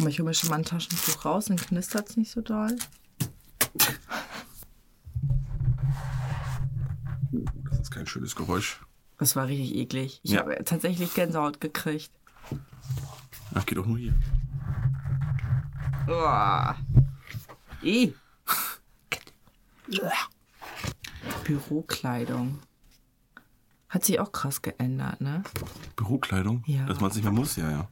Guck mal, ich hole mir schon mal ein Taschentuch raus, dann knistert es nicht so doll. Das ist kein schönes Geräusch. Das war richtig eklig. Ich Ja. habe tatsächlich Gänsehaut gekriegt. Ach, geht doch nur hier. I. Bürokleidung. Hat sich auch krass geändert, ne? Bürokleidung? Ja. Dass man es nicht mehr muss, ja, ja.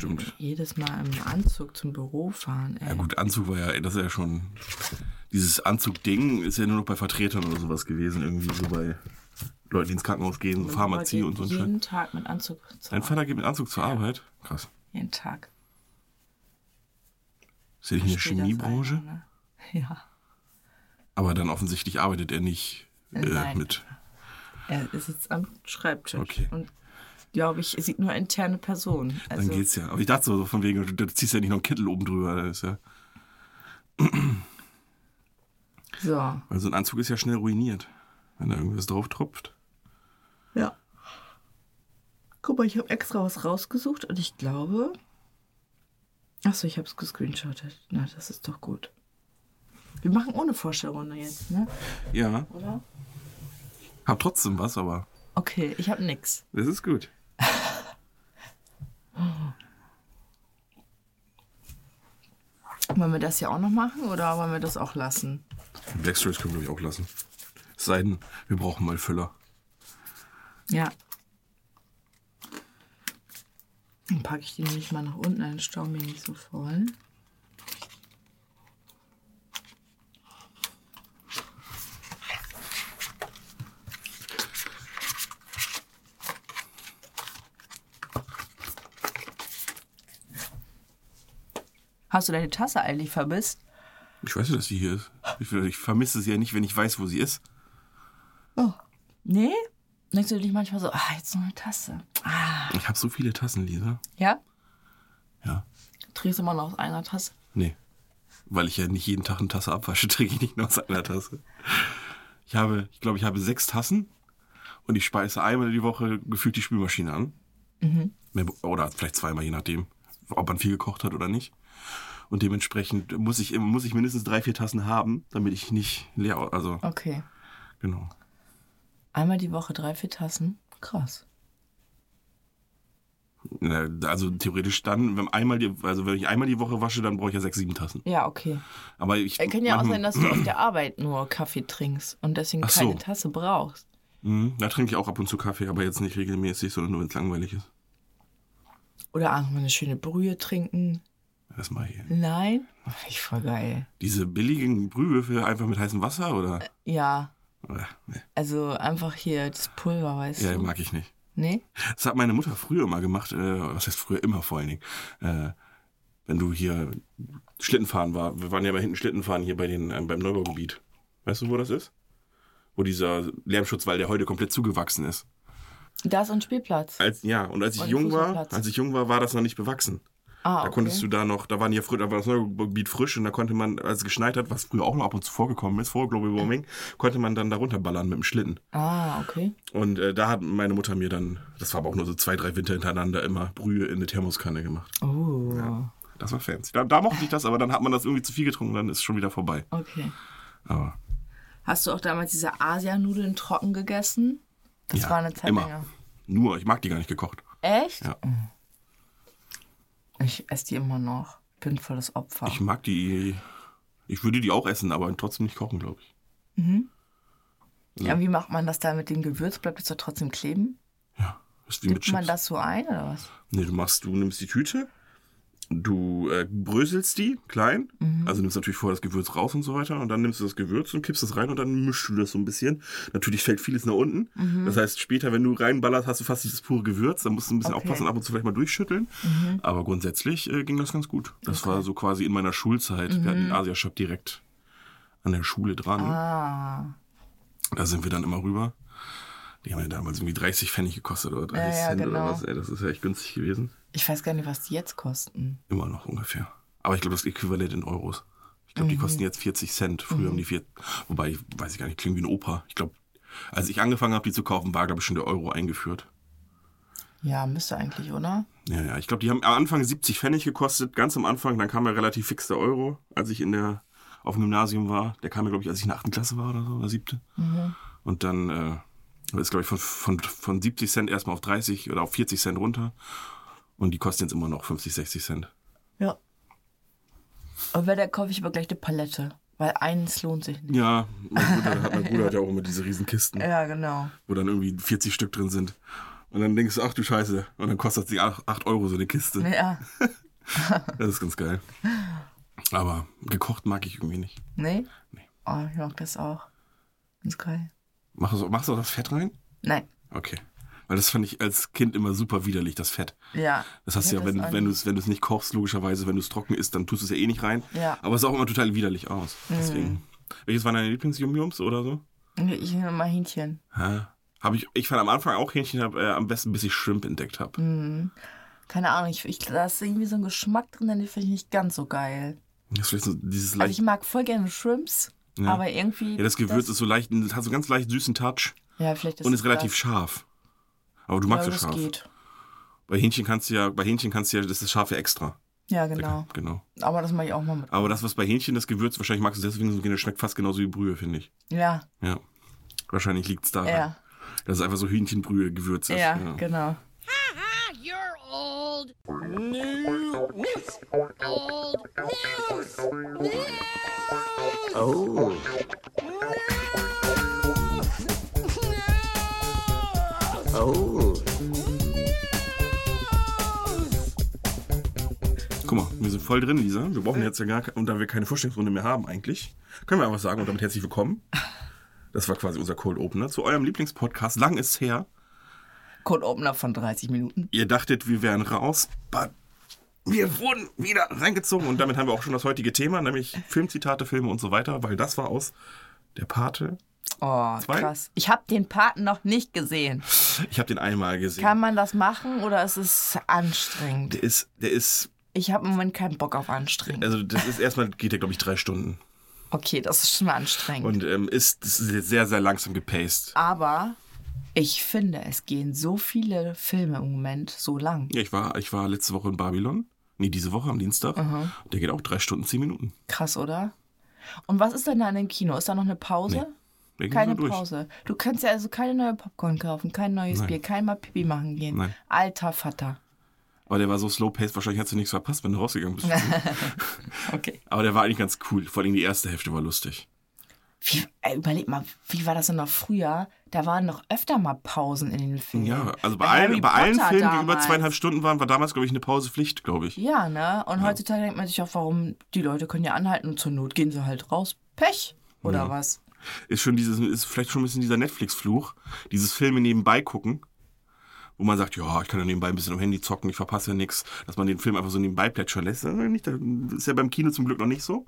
Stimmt. Jedes Mal im Anzug zum Büro fahren, ey. Ja gut, Anzug war ja, das ist ja schon. Dieses Anzug-Ding ist ja nur noch bei Vertretern oder sowas gewesen, irgendwie so bei Leuten, die ins Krankenhaus gehen, Pharmazie und so ein Scheiß. Jeden Tag mit Anzug zur Dein Vater geht mit Anzug zur Arbeit? Krass. Jeden Tag. Ist ja nicht in der Steht das Chemiebranche? einfach, ne? Ja. Aber dann offensichtlich arbeitet er nicht äh, Nein. mit. Er ist jetzt am Schreibtisch. Okay. Und glaube ich, sieht nur interne Personen. Also, Dann geht's ja. Aber ich dachte so von wegen, du, du ziehst ja nicht noch einen Kittel oben drüber. Das ist ja, so. weil so ein Anzug ist ja schnell ruiniert, wenn da irgendwas drauf tropft. Ja. Guck mal, ich habe extra was rausgesucht und ich glaube. Achso, ich habe es gescreenshottet. Na, das ist doch gut. Wir machen ohne Vorstellrunde jetzt, ne? Ja, Oder? hab trotzdem was, aber Okay, ich habe nix. das ist gut. Wollen wir das hier auch noch machen oder wollen wir das auch lassen? Backstories können wir, glaube ich, auch lassen. Es sei denn, wir brauchen mal Füller. Ja. Dann packe ich die nämlich mal nach unten, dann stauen wir nicht so voll. Hast du deine Tasse eigentlich vermisst? Ich weiß ja, dass die hier ist. Ich, ich vermisse sie ja nicht, wenn ich weiß, wo sie ist. Nee? Denkst du dich manchmal so, ah, jetzt noch eine Tasse. Ah. Ich habe so viele Tassen, Lisa. Ja? Ja. Trinkst du immer noch aus einer Tasse? Nee. Weil ich ja nicht jeden Tag eine Tasse abwasche, trinke ich nicht nur aus einer Tasse. Ich habe, ich glaube, ich habe sechs Tassen und ich speise einmal die Woche gefühlt die Spülmaschine an. Mehr- Oder vielleicht zweimal, je nachdem, ob man viel gekocht hat oder nicht. Und dementsprechend muss ich, immer- muss ich mindestens drei, vier Tassen haben, damit ich nicht leer, also, Okay. genau. Einmal die Woche drei, vier Tassen? Krass. Also theoretisch dann, wenn einmal die, also wenn ich einmal die Woche wasche, dann brauche ich ja sechs, sieben Tassen. Ja, okay. Aber ich. Es kann ja auch sein, dass du auf der Arbeit nur Kaffee trinkst und deswegen Ach so. keine Tasse brauchst. Mhm, Da trinke ich auch ab und zu Kaffee, aber jetzt nicht regelmäßig, sondern nur wenn es langweilig ist. Oder einfach mal eine schöne Brühe trinken. Das mal hier. Nein? Finde ich voll geil. Diese billigen Brühwürfel einfach mit heißem Wasser oder? Ja, Oder? Nee. also einfach hier das Pulver, weißt Ja, du? mag ich nicht. Nee? Das hat meine Mutter früher mal gemacht, äh, was heißt früher immer vor allen Dingen. Äh, wenn du hier Schlittenfahren war, wir waren ja mal hinten Schlittenfahren hier bei den, äh, beim Neubaugebiet. Weißt du, wo das ist? Wo dieser Lärmschutzwall, der heute komplett zugewachsen ist. Da ist ein Spielplatz. Als, ja, und als ich Und jung war, als ich jung war, war das noch nicht bewachsen. Ah, Da konntest du da noch, da waren ja früher, da war das Neugebiet frisch und da konnte man, als es geschneit hat, was früher auch noch ab und zu vorgekommen ist, vor Global Warming, konnte man dann da runterballern mit dem Schlitten. Ah, okay. Und äh, da hat meine Mutter mir dann, das war aber auch nur so zwei, drei Winter hintereinander, immer Brühe in eine Thermoskanne gemacht. Oh, Das war fancy. Da, da mochte ich das, aber dann hat man das irgendwie zu viel getrunken, dann ist es schon wieder vorbei. okay. Aber Hast du auch damals diese Asianudeln trocken gegessen? Das ja, war eine Zeit immer. länger. Nur, ich mag die gar nicht gekocht. Echt? Ja. Ich esse die immer noch. Bin voll das Opfer. Ich mag die, ich würde die auch essen, aber trotzdem nicht kochen, glaube ich. ja, wie macht man das da mit dem Gewürz? Bleibt es doch trotzdem kleben? Ja, ist wie mit Gibt Chips. man das so ein oder was? Nee, du machst, du nimmst die Tüte, du äh, bröselst die klein, Mhm. also nimmst natürlich vorher das Gewürz raus und so weiter und dann nimmst du das Gewürz und kippst das rein und dann mischst du das so ein bisschen. Natürlich fällt vieles nach unten. Mhm. Das heißt, später, wenn du reinballerst, hast du fast dieses pure Gewürz, dann musst du ein bisschen Okay. Mhm. aufpassen, ab und zu vielleicht mal durchschütteln. Aber grundsätzlich äh, ging das ganz gut. Das war so quasi in meiner Schulzeit. Wir hatten den Asia-Shop direkt an der Schule dran. Mhm. Ah, Da sind wir dann immer rüber. Die haben ja damals irgendwie 30 Pfennig gekostet oder 30 Ja, ja, Cent genau. oder was. Ey, das ist ja echt günstig gewesen. ich weiß gar nicht, was die jetzt kosten. Immer noch ungefähr. Aber ich glaube, das Äquivalent in Euros. Ich glaube, die Mhm. kosten jetzt 40 Cent. Früher haben die vier. Wobei, weiß ich gar nicht, klingt wie ein Opa. Ich glaube, als ich angefangen habe, die zu kaufen, war, glaube ich, schon der Euro eingeführt. Ja, müsste eigentlich, oder? Ja, ja, ich glaube, die haben am Anfang 70 Pfennig gekostet, ganz am Anfang. Dann kam ja relativ fix der Euro, als ich in der, auf dem Gymnasium war. Der kam ja, glaube ich, als ich in der 8. Klasse war oder so, oder 7. Und dann äh, ist, glaube ich, von, von, von 70 Cent erstmal auf 30 oder auf 40 Cent runter. Und die kosten jetzt immer noch 50, 60 Cent. Ja. Und wenn, dann kaufe ich aber gleich eine Palette. Weil eins lohnt sich nicht. Ja, mein Bruder, hat, mein Bruder hat ja auch immer diese riesen Kisten, Ja, genau. wo dann irgendwie 40 Stück drin sind. Und dann denkst du, ach du Scheiße. Und dann kostet sie 8 Euro so eine Kiste. Ja. Das ist ganz geil. Aber gekocht mag ich irgendwie nicht. Nee? Oh, ich mag das auch. Ganz geil. Machst du, machst du auch das Fett rein? Nein. Okay. Weil das fand ich als Kind immer super widerlich, das Fett. Ja. Das hast du ja, Ja, wenn, wenn du es wenn du's nicht kochst, logischerweise, wenn du es trocken isst, dann tust du es ja eh nicht rein. Ja. Aber es sah auch immer total widerlich aus. Mhm. Deswegen. Welches waren deine Lieblingsjumjums oder so? Ich nehme mal Hähnchen. Hä? Hab ich, ich fand am Anfang auch Hähnchen hab, äh, am besten, bis ich Shrimp entdeckt habe. Mhm. Keine Ahnung, ich, ich, da ist irgendwie so ein Geschmack drin, den finde ich nicht ganz so geil. Das ist vielleicht so dieses Also ich mag voll gerne Shrimps, Ja. aber irgendwie. ja, das Gewürz ist so leicht, hat so ganz leicht süßen Touch Ja, vielleicht ist und ist relativ das. scharf. Aber du Ja, magst aber es das scharf. geht. Bei Hähnchen kannst du ja, bei Hähnchen kannst du ja, das ist scharfe extra. Ja, genau. Genau. Aber das mache ich auch mal mit. Aber das, was bei Hähnchen das Gewürz, wahrscheinlich magst du deswegen so gerne, schmeckt fast genauso wie Brühe, finde ich. Ja, Ja. Wahrscheinlich liegt es daran. ja, Dass es einfach so Hühnchenbrühe-Gewürz ist. ja, genau. Old. News. Old news. News. Oh. Guck mal, wir sind voll drin, Lisa. Wir brauchen jetzt ja gar, und da wir keine Vorstellungsrunde mehr haben eigentlich, können wir einfach sagen und damit herzlich willkommen. Das war quasi unser Cold Opener zu eurem Lieblingspodcast. Lang ist her. Code Opener von 30 Minuten. Ihr dachtet, wir wären raus, but wir wurden wieder reingezogen und damit haben wir auch schon das heutige Thema, nämlich Filmzitate, Filme und so weiter, weil das war aus Der Pate. Oh, Zwei? krass. Ich habe den Paten noch nicht gesehen. Ich habe den einmal gesehen. Kann man das machen oder ist es anstrengend? Der ist, der ist, Ich habe im Moment keinen Bock auf anstrengend. also das ist erstmal, geht der glaube ich drei Stunden Okay, das ist schon mal anstrengend. und ähm, ist sehr, sehr langsam gepaced. Aber ich finde, es gehen so viele Filme im Moment so lang. Ja, ich war, ich war letzte Woche in Babylon. Nee, diese Woche am Dienstag. Der geht auch drei Stunden, zehn Minuten. Krass, oder? Und was ist denn da in dem Kino? Ist da noch eine Pause? Geht Keine. Pause. Du kannst ja also keine neue Popcorn kaufen, kein neues Nein. Bier, kein mal Pipi machen gehen. Nein. Alter Vater. Aber der war so slow-paced, wahrscheinlich hättest du nichts verpasst, wenn du rausgegangen bist. Okay. Aber der war eigentlich ganz cool. Vor allem die erste Hälfte war lustig. Wie, überleg mal, wie war das denn noch früher? Da waren noch öfter mal Pausen in den Filmen. Ja, also bei, allen, bei allen Filmen, die über damals. zweieinhalb Stunden waren, war damals, glaube ich, eine Pause Pflicht, glaube ich. Ja, ne? Und heutzutage denkt man sich auch, warum die Leute können ja anhalten und zur Not gehen sie halt raus. Pech. Oder was? Ist schon dieses, ist vielleicht schon ein bisschen dieser Netflix-Fluch. Dieses Filme nebenbei gucken. Wo man sagt, ja, ich kann ja nebenbei ein bisschen am Handy zocken, ich verpasse ja nichts, dass man den Film einfach so nebenbei plätschern lässt. Das ist ja beim Kino zum Glück noch nicht so.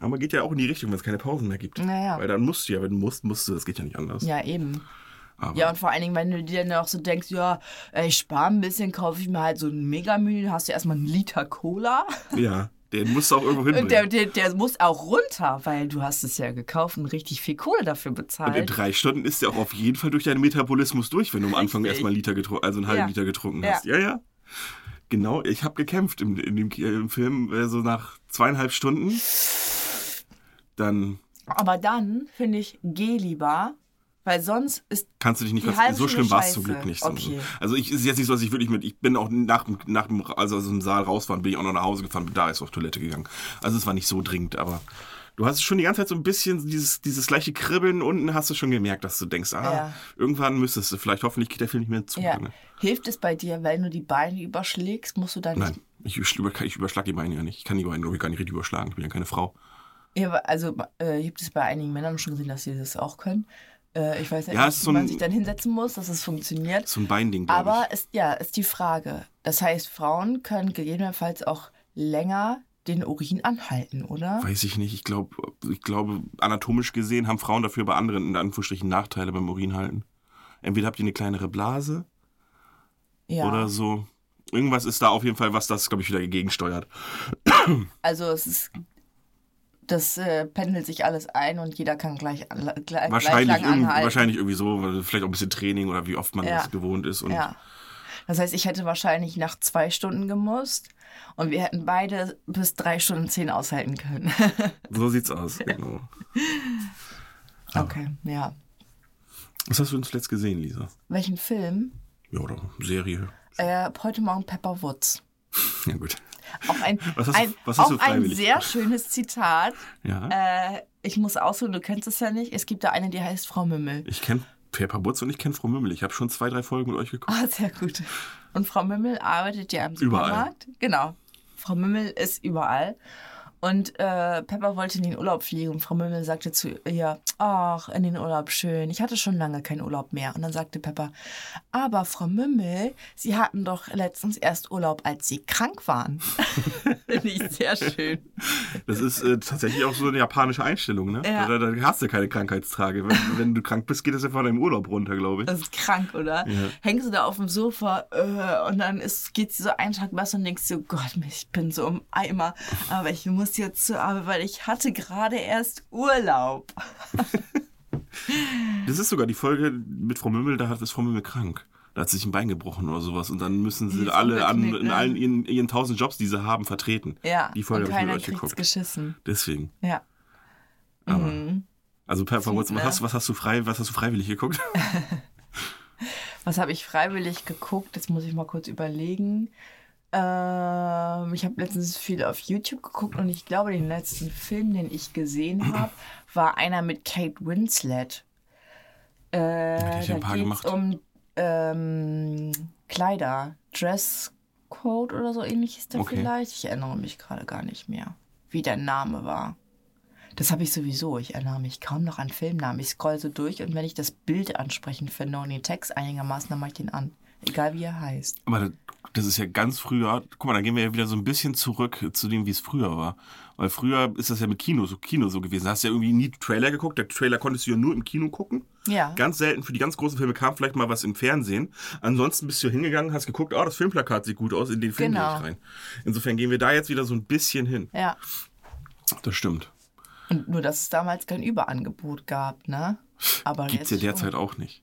Aber geht ja auch in die Richtung, wenn es keine Pausen mehr gibt. Mhm. Naja. Weil dann musst du ja, wenn du musst, musst du, das geht ja nicht anders. Ja, eben. Aber Ja, und vor allen Dingen, wenn du dir dann auch so denkst, ja, ich spare ein bisschen, kaufe ich mir halt so ein Megamüll, dann hast du erstmal einen Liter Cola. ja, den musst du auch irgendwo hinbringen. Und der, der, der muss auch runter, weil du hast es ja gekauft und richtig viel Kohle dafür Und in bezahlt. drei Stunden ist der auch auf jeden Fall durch deinen Metabolismus durch, wenn du am Anfang Richtig. erstmal einen Liter getrunken, also einen halben Ja. Liter getrunken Ja. hast. Ja, ja. Genau, ich habe gekämpft im, in dem, Ki- im Film, äh, so nach zweieinhalb Stunden. Dann Aber dann, finde ich, geh lieber, weil sonst ist kannst du dich nicht halbe So schlimm war es zum. Glück nicht. Okay. Also ich ist jetzt nicht so, dass ich wirklich mit, ich bin auch nach, dem- nach dem, also aus dem Saal raus war, bin ich auch noch nach Hause gefahren, bin da erst auf Toilette gegangen. Also es war nicht so dringend, aber du hast schon die ganze Zeit so ein bisschen dieses, dieses gleiche Kribbeln unten hast du schon gemerkt, dass du denkst, ah, Ja. irgendwann müsstest du, vielleicht hoffentlich geht der Film nicht mehr zu. ja. lange. Hilft es bei dir, wenn du die Beine überschlägst, musst du dann. Nein, ich, über, ich überschlage die Beine ja nicht. Ich kann die Beine, glaube ich, gar nicht richtig überschlagen. Ich bin ja keine Frau. Ja, also äh, gibt es bei einigen Männern schon gesehen, dass sie das auch können. Äh, ich weiß ja, Ja, nicht, ist wie so man ein- sich dann hinsetzen muss, dass es funktioniert. So ein Beinding, glaube Aber ich. ist, ja, ist die Frage. Das heißt, Frauen können gegebenenfalls auch länger den Urin anhalten, oder? Weiß ich nicht. Ich glaube, ich glaube, anatomisch gesehen haben Frauen dafür bei anderen in Anführungsstrichen Nachteile beim Urinhalten. Entweder habt ihr eine kleinere Blase Ja. oder so. Irgendwas ist da auf jeden Fall, was das, glaube ich, wieder gegensteuert. Also es ist. Das äh, pendelt sich alles ein und jeder kann gleich, gleich, Wahrscheinlich, gleich lang anhalten. wahrscheinlich irgendwie so, vielleicht auch ein bisschen Training oder wie oft man Ja. das gewohnt ist. Und Ja. Das heißt, ich hätte wahrscheinlich nach zwei Stunden gemusst und wir hätten beide bis drei Stunden zehn aushalten können. So sieht's aus. Genau. okay, ja. Was hast du denn zuletzt gesehen, Lisa? Welchen Film? Ja, oder Serie. Äh, heute Morgen Pepper Woods. Ja, gut. Auch ein, Was hast du- ein, was hast du ein sehr schönes Zitat. Ja. Äh, ich muss ausholen, du kennst es ja nicht. Es gibt da eine, die heißt Frau Mümmel. Ich kenne Pepper Butz und ich kenne Frau Mümmel. Ich habe schon zwei, drei Folgen mit euch geguckt. Ah, sehr gut. Und Frau Mümmel arbeitet ja im Überall. Supermarkt. Genau. Frau Mümmel ist überall. Und äh, Pepper wollte in den Urlaub fliegen und Frau Mümmel sagte zu ihr, ach, in den Urlaub schön. Ich hatte schon lange keinen Urlaub mehr. Und dann sagte Pepper, aber Frau Mümmel, Sie hatten doch letztens erst Urlaub, als Sie krank waren. Finde ich sehr schön. Das ist äh, tatsächlich auch so eine japanische Einstellung, ne? Ja. Da, da hast du keine Krankheitstage. Wenn, wenn du krank bist, geht das ja von deinem Urlaub runter, glaube ich. Das ist krank, oder? Ja. Hängst du da auf dem Sofa äh, und dann geht's dir so einen Tag besser und denkst du, Gott, ich bin so im Eimer, aber ich muss jetzt zur Arbeit, weil ich hatte gerade erst Urlaub. Das ist sogar die Folge mit Frau Mümmel, da hat ist Frau Mümmel krank. Da hat sich ein Bein gebrochen oder sowas und dann müssen sie alle an, in ne? allen ihren, ihren tausend Jobs, die sie haben, vertreten. Ja, Die Folge und ich keiner mit euch kriegt's geguckt. geschissen. Deswegen. Ja. Aber, Mhm. Also Woods, was, hast, was hast du frei, was hast du freiwillig geguckt? Was habe ich freiwillig geguckt? Jetzt muss ich mal kurz überlegen. Ähm, ich habe letztens viel auf YouTube geguckt und ich glaube, den letzten Film, den ich gesehen habe, war einer mit Kate Winslet. Äh, ja da ein paar geht's gemacht. um ähm, Kleider, Dresscode oder so ähnlich ist der Okay. vielleicht. Ich erinnere mich gerade gar nicht mehr, wie der Name war. Das habe ich sowieso. Ich erinnere mich kaum noch an Filmnamen. Ich scroll so durch und wenn ich das Bild ansprechend finde und den Text einigermaßen, dann mache ich den an. Egal wie er heißt. Aber das- ist ja ganz früher. Guck mal, da gehen wir ja wieder so ein bisschen zurück zu dem, wie es früher war. Weil früher ist das ja mit Kino so, Kino so gewesen. Da hast du ja irgendwie nie Trailer geguckt. Der Trailer konntest du ja nur im Kino gucken. Ja. Ganz selten für die ganz großen Filme kam vielleicht mal was im Fernsehen. Ansonsten bist du hingegangen, hast geguckt, oh, das Filmplakat sieht gut aus, in den Film Genau. gehe ich rein. Insofern gehen wir da jetzt wieder so ein bisschen hin. Ja. Das stimmt. Und nur, dass es damals kein Überangebot gab, ne? Aber Gibt's ja derzeit auch nicht.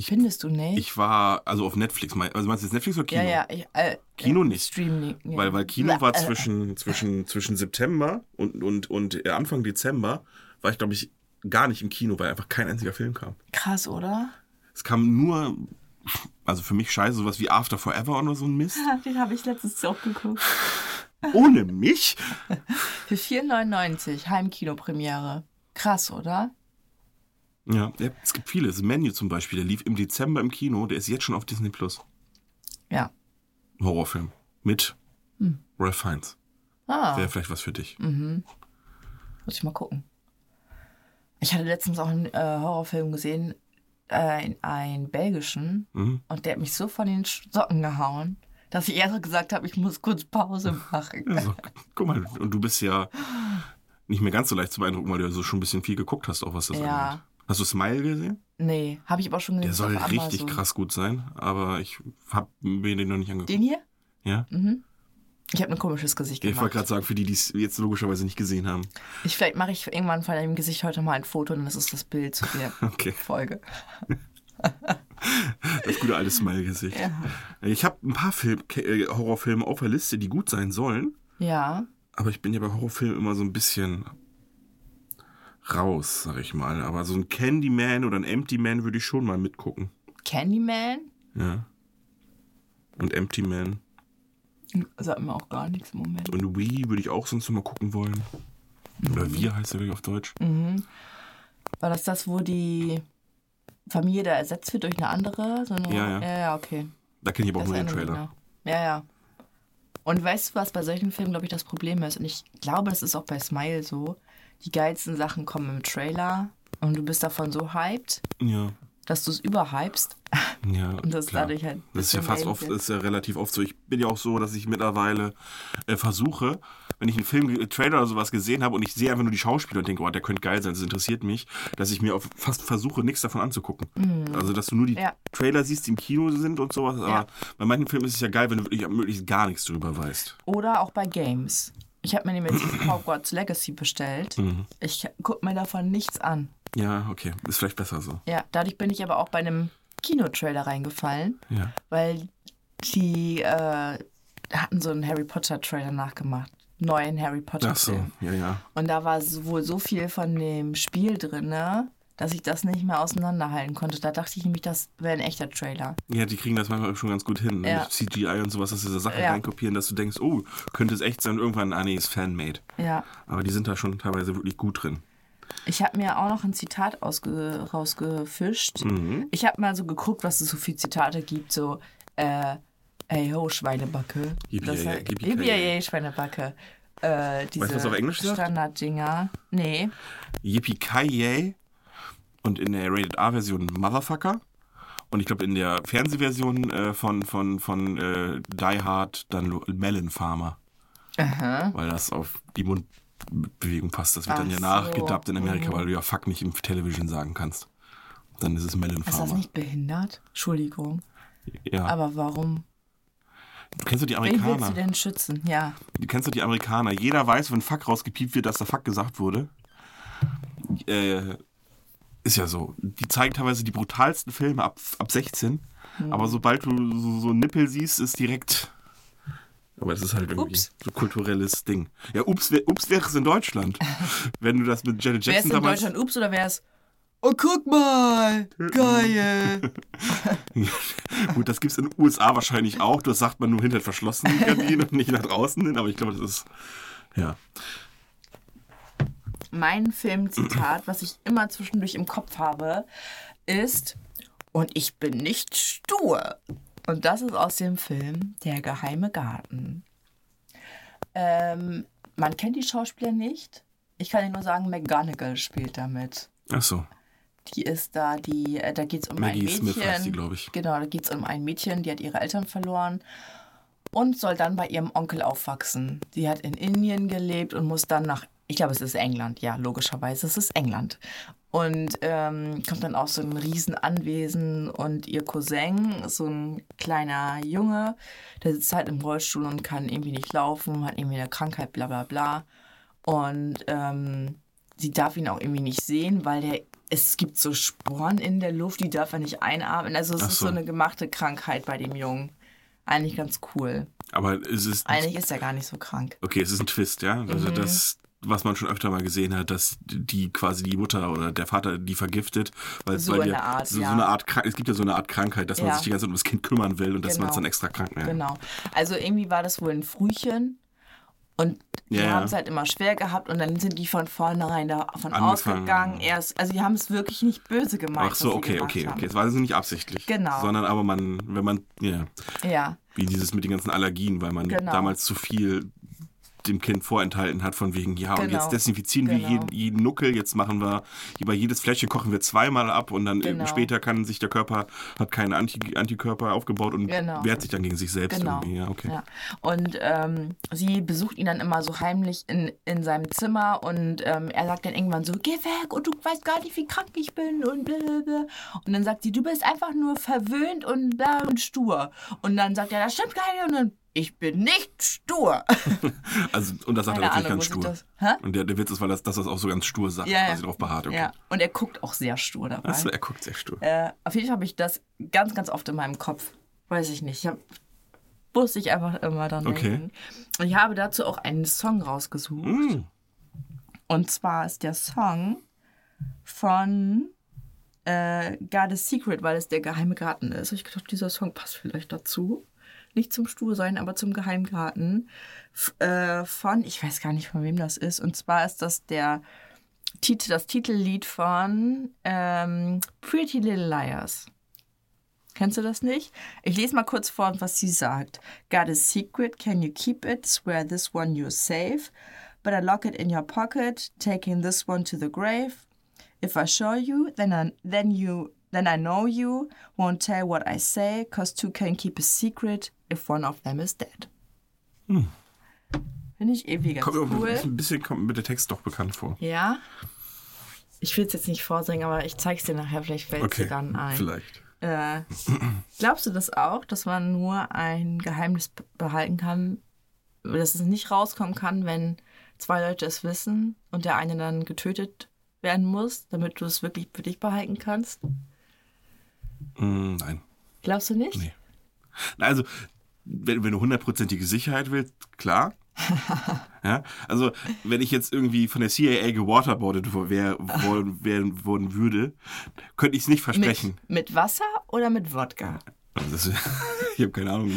Findest du nicht? Ich war, also auf Netflix, also meinst du jetzt Netflix oder Kino? ja, ja. Ich, äh, Kino äh, nicht. Streaming. Ja. Weil, weil Kino war Äh, zwischen, zwischen, zwischen September und, und, und äh, Anfang Dezember, war ich, glaube ich, gar nicht im Kino, weil einfach kein einziger Film kam. Krass, oder? Es kam nur, also für mich scheiße, sowas wie After Forever oder so ein Mist. Den habe ich letztens auch geguckt. Ohne mich? Für 4,99 Heimkinopremiere. Krass, oder? Ja, es gibt viele. Das Menu zum Beispiel, der lief im Dezember im Kino, der ist jetzt schon auf Disney Plus. Ja. Horrorfilm. Mit Ralph Fiennes. Hm. Ah, Wäre vielleicht was für dich. muss ich mal gucken. Ich hatte letztens auch einen äh, Horrorfilm gesehen, äh, einen belgischen, Mhm. und der hat mich so von den Socken gehauen, dass ich erst gesagt habe, ich muss kurz Pause machen. Also, guck mal, und du bist ja nicht mehr ganz so leicht zu beeindrucken, weil du ja so schon ein bisschen viel geguckt hast, auch was das Ja. angeht. Hast du Smile gesehen? Nee, habe ich aber schon Der gesehen. soll auf richtig krass gut sein, aber ich hab mir den noch nicht angeguckt. Den hier? Ja? Ich habe ein komisches Gesicht Ich wollte gemacht. gerade sagen, für die, die es jetzt logischerweise nicht gesehen haben. Ich, vielleicht mache ich irgendwann von deinem Gesicht heute mal ein Foto und das ist das Bild zu der Okay. Folge. Das gute alte Smile-Gesicht. Ja. Ich habe ein paar Film, äh, Horrorfilme auf der Liste, die gut sein sollen, Ja. aber ich bin ja bei Horrorfilmen immer so ein bisschen raus, sag ich mal. Aber so ein Candyman oder ein Empty Man würde ich schon mal mitgucken. Candyman? Ja. Und Empty Man. Sagt mir auch gar nichts im Moment. Und Wii würde ich auch sonst mal gucken wollen. Oder Wir heißt er, glaube ich, auf Deutsch. War das das, wo die Familie da ersetzt wird durch eine andere? So eine, Ja, ja. Ja, ja, okay. Da kenne ich aber auch Das nur den Trailer. Ja, ja. Und weißt du, was bei solchen Filmen, glaube ich, das Problem ist? Und ich glaube, das ist auch bei Smile so. Die geilsten Sachen kommen im Trailer und du bist davon so hyped, Ja. dass du es überhypst. Ja, Und das klar. dadurch halt Das ist ja fast oft, ist ja relativ oft so. Ich bin ja auch so, dass ich mittlerweile äh, versuche, wenn ich einen Film, äh, Trailer oder sowas gesehen habe und ich sehe einfach nur die Schauspieler und denke, oh, der könnte geil sein, das interessiert mich, dass ich mir auf, fast versuche, nichts davon anzugucken. Also, dass du nur die Mhm. Ja. Trailer siehst, die im Kino sind und sowas. Aber Ja. bei manchen Filmen ist es ja geil, wenn du wirklich möglichst gar nichts drüber weißt. Oder auch bei Games. Ich habe mir nämlich Hogwarts Legacy bestellt. Mhm. Ich gucke mir davon nichts an. Ja, okay. Ist vielleicht besser so. Ja, dadurch bin ich aber auch bei einem Kinotrailer reingefallen, Ja. weil die äh, hatten so einen Harry Potter Trailer nachgemacht. Neuen Harry Potter Ach so, Film. ja, ja. Und da war so- wohl so viel von dem Spiel drin, ne, dass ich das nicht mehr auseinanderhalten konnte. Da dachte ich nämlich, das wäre ein echter Trailer. Ja, die kriegen das manchmal schon ganz gut hin. ne? Ja. Mit CGI und sowas, dass sie so Sachen Ja. reinkopieren, dass du denkst, oh, könnte es echt sein, irgendwann, ah nee, ist Fanmade. Ja. Aber die sind da schon teilweise wirklich gut drin. Ich habe mir auch noch ein Zitat ausge rausgefischt. Mhm. Ich habe mal so geguckt, was es so für Zitate gibt, so äh, ey ho, Schweinebacke. Yippie, Schweinebacke. Äh, diese Weißt du, was auf Englisch? Standarddinger. Nee. Yippie-Ki-Yay und in der Rated R-Version Motherfucker. Und ich glaube, in der Fernsehversion äh, von, von, von äh, Die Hard dann Lo- Melon Farmer. Aha. Weil das auf die Mundbewegung passt. Das wird dann Ach ja so. nachgedubbt in Amerika, Mhm. weil du ja Fuck nicht im Television sagen kannst. Dann ist es Melon Ist das Farmer. nicht behindert? Entschuldigung. Ja. Aber warum? du kennst du die Wen willst Amerikaner? du denn schützen? Ja. Du kennst du die Amerikaner? Jeder weiß, wenn Fuck rausgepiept wird, dass da Fuck gesagt wurde. Äh, ist ja so. Die zeigen teilweise die brutalsten Filme ab, ab 16. Hm. Aber sobald du so, so Nippel siehst, ist direkt. Aber das ist halt irgendwie Ups. so kulturelles Ding. Ja, ups, ups wäre es in Deutschland. wenn du das mit Janet Jackson in damals. Deutschland Ups oder wer ist Oh, guck mal! Geil! Gut, das gibt es in den USA wahrscheinlich auch. Das sagt man nur hinter verschlossenen Gardinen und nicht nach draußen hin. Aber ich glaube, das ist. Ja. Mein Filmzitat, was ich immer zwischendurch im Kopf habe, ist Und ich bin nicht stur. Und das ist aus dem Film Der geheime Garten. Ähm, man kennt die Schauspieler nicht. Ich kann Ihnen nur sagen, McGonagall spielt damit. Ach so. Die ist da, die, äh, da geht es um Maggie ein Mädchen. Smith heißt die, glaub ich. Genau, da geht es um ein Mädchen, die hat ihre Eltern verloren und soll dann bei ihrem Onkel aufwachsen. Sie hat in Indien gelebt und muss dann nach, ich glaube, es ist England, ja, logischerweise, es ist England. Und ähm, kommt dann auf so ein Riesenanwesen und ihr Cousin, so ein kleiner Junge, der sitzt halt im Rollstuhl und kann irgendwie nicht laufen, hat irgendwie eine Krankheit, bla bla bla. Und ähm, sie darf ihn auch irgendwie nicht sehen, weil der, es gibt so Sporen in der Luft, die darf er nicht einatmen. Also es Ach ist so. so eine gemachte Krankheit bei dem Jungen. Eigentlich ganz cool. Aber es ist. Eigentlich ist er gar nicht so krank. Okay, es ist ein Twist, ja. Mhm. Also das, was man schon öfter mal gesehen hat, dass die quasi die Mutter oder der Vater die vergiftet, weil, So weil wir der Art, so, ja. so eine Art es gibt ja so eine Art Krankheit, dass man Ja. sich die ganze Zeit um das Kind kümmern will und dass man Genau. es dann extra krank nennt. Genau. Also irgendwie war das wohl ein Frühchen. Und die ja. haben es halt immer schwer gehabt und dann sind die von vornherein davon Angefangen. ausgegangen. Erst, also die haben es wirklich nicht böse gemeint. Ach so, okay, gemacht okay, okay. Es war also nicht absichtlich. Genau. Sondern aber man, wenn man, ja, Ja, wie dieses mit den ganzen Allergien, weil man Genau. damals zu viel dem Kind vorenthalten hat, von wegen, ja, und Genau. jetzt desinfizieren wir Genau. jeden, jeden Nuckel, jetzt machen wir, über jedes Fläschchen kochen wir zweimal ab und dann Genau. später kann sich der Körper, hat keine Anti Antikörper aufgebaut und Genau. wehrt sich dann gegen sich selbst Genau. irgendwie. Ja, okay. Ja. Und ähm, sie besucht ihn dann immer so heimlich in, in seinem Zimmer und ähm, er sagt dann irgendwann so, geh weg und du weißt gar nicht, wie krank ich bin und blablabla. Und dann sagt sie, du bist einfach nur verwöhnt und bla und stur. Und dann sagt er, das stimmt gar nicht. Und dann, ich bin nicht stur. Also, und das sagt er Keine natürlich Ahnung, ganz stur. das-? Und der, der Witz ist, weil das, dass das auch so ganz stur sagt, Ja, ja. quasi drauf beharrt. Okay. Ja. Und er guckt auch sehr stur dabei. Achso, er guckt sehr stur. Äh, auf jeden Fall habe ich das ganz, ganz oft in meinem Kopf. Weiß ich nicht. Ich hab, musste ich einfach immer dann Okay. denken. Und ich habe dazu auch einen Song rausgesucht. Mm. Und zwar ist der Song von äh, God is Secret, weil es der geheime Garten ist. Ich gedacht, dieser Song passt vielleicht dazu. Nicht zum Stur sein, aber zum Geheimgarten. Äh, von, ich weiß gar nicht, von wem das ist. Und zwar ist das der Titel, das Titellied von ähm, Pretty Little Liars. Kennst du das nicht? Ich lese mal kurz vor, was sie sagt. Got a secret, can you keep it? Swear this one you're safe. But I lock it in your pocket, taking this one to the grave. If I show you, then I, then you then I know you won't tell what I say, cause two can keep a secret if one of them is dead. Finde ich irgendwie ganz Kommt, cool. Ein bisschen kommt mir der Text doch bekannt vor. Ja. Ich will es jetzt nicht vorsingen, aber ich zeig's dir nachher, vielleicht fällt Okay, dir dann ein. vielleicht. Äh, glaubst du das auch, dass man nur ein Geheimnis be- behalten kann, dass es nicht rauskommen kann, wenn zwei Leute es wissen und der eine dann getötet werden muss, damit du es wirklich für dich behalten kannst? Mm, nein. Glaubst du nicht? Nee. Also, wenn, wenn du hundertprozentige Sicherheit willst, klar. ja, also, wenn ich jetzt irgendwie von der CIA gewaterboardet wo- wär, worden, werden worden würde, könnte ich es nicht versprechen. Mit, mit Wasser oder mit Wodka? Also das, ich habe keine Ahnung.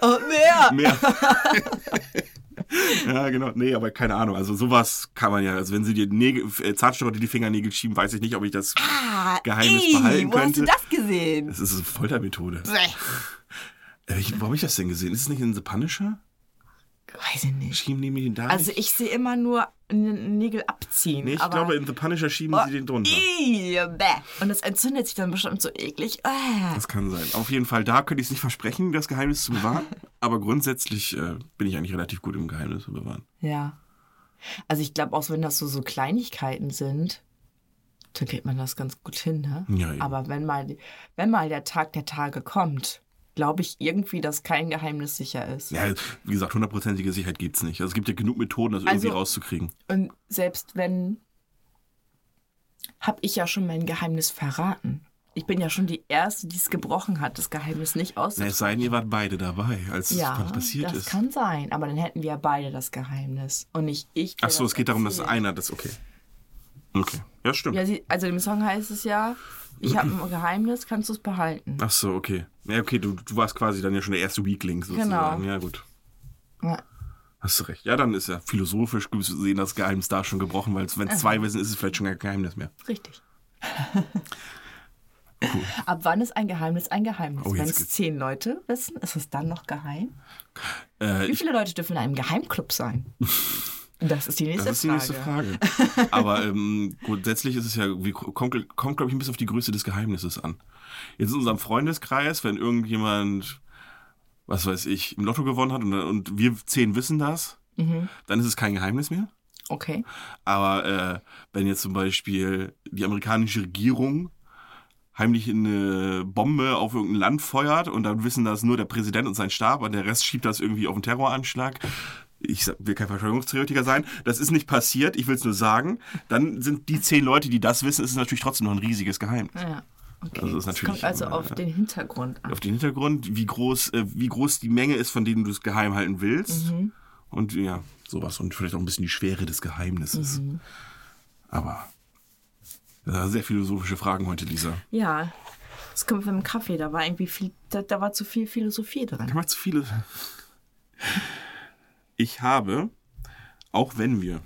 Oh, mehr! Mehr. ja, genau. Nee, aber keine Ahnung. Also sowas kann man ja. Also wenn sie dir Nägel, äh, Zahnstocher in die Fingernägel schieben, weiß ich nicht, ob ich das Ah, Geheimnis ey, behalten wo hast du könnte. das gesehen? Das ist eine Foltermethode. Bäh. Äh, ich, wo habe ich das denn gesehen? Ist es nicht in The Punisher? Weiß ich nicht. Schieben die mir den da? Also nicht? ich sehe immer nur N- Nägel abziehen. Nee, ich glaube, in The Punisher schieben Oh, sie den drunter. Und das entzündet sich dann bestimmt so eklig. Ah. Das kann sein. Auf jeden Fall, da könnte ich es nicht versprechen, das Geheimnis zu bewahren. aber grundsätzlich äh, bin ich eigentlich relativ gut im Geheimnis zu bewahren. Ja. Also ich glaube auch, wenn das so, so Kleinigkeiten sind, dann kriegt man das ganz gut hin, ne? Ja. Aber wenn mal, wenn mal der Tag der Tage kommt, glaube ich irgendwie, dass kein Geheimnis sicher ist. Ja, wie gesagt, hundertprozentige Sicherheit gibt's nicht. Also es gibt ja genug Methoden, das irgendwie Also- rauszukriegen. Und selbst wenn, habe ich ja schon mein Geheimnis verraten. Ich bin ja schon die Erste, die es gebrochen hat, das Geheimnis nicht auszutragen. es sei denn, ihr wart beide dabei, als Ja, es passiert das ist. kann sein, aber dann hätten wir ja beide das Geheimnis und nicht ich. Ach so, das es geht darum, dass erzählt. einer das. Okay. Okay. Ja, stimmt. Ja, also im Song heißt es ja, ich habe ein Geheimnis, kannst du es behalten. Ach so, okay. Ja, okay, du, du warst quasi dann ja schon der erste Weakling sozusagen. Genau. Ja, gut. Ja. Hast du recht. Ja, dann ist ja philosophisch gesehen das Geheimnis da schon gebrochen, weil wenn es zwei wissen, ist es vielleicht schon kein Geheimnis mehr. Richtig. Ab wann ist ein Geheimnis ein Geheimnis? Oh, Wenn es zehn Leute wissen, ist es dann noch geheim? Äh, Wie viele Leute dürfen in einem Geheimclub sein? Das ist die nächste Das ist die Frage. nächste Frage. Aber ähm, grundsätzlich ist es ja, wie, kommt, kommt glaube ich, ein bisschen auf die Größe des Geheimnisses an. Jetzt in unserem Freundeskreis, wenn irgendjemand, was weiß ich, im Lotto gewonnen hat und, und wir zehn wissen das, Mhm. dann ist es kein Geheimnis mehr. Okay. Aber äh, wenn jetzt zum Beispiel die amerikanische Regierung heimlich eine Bombe auf irgendein Land feuert und dann wissen das nur der Präsident und sein Stab und der Rest schiebt das irgendwie auf einen Terroranschlag. Ich will kein Verschwörungstheoretiker sein. Das ist nicht passiert, ich will es nur sagen. Dann sind die zehn Leute, die das wissen, ist es natürlich trotzdem noch ein riesiges Geheimnis. Ja. Okay. Also es natürlich kommt also immer, auf ja. den Hintergrund an. Auf den Hintergrund, wie groß, äh, wie groß die Menge ist, von denen du es geheim halten willst. Und ja, sowas. Und vielleicht auch ein bisschen die Schwere des Geheimnisses. Aber ja, sehr philosophische Fragen heute, Lisa. Ja. Das kommt mit dem Kaffee, da war irgendwie viel, da, da war zu viel Philosophie drin. Ich mache zu viele. Ich habe, auch wenn wir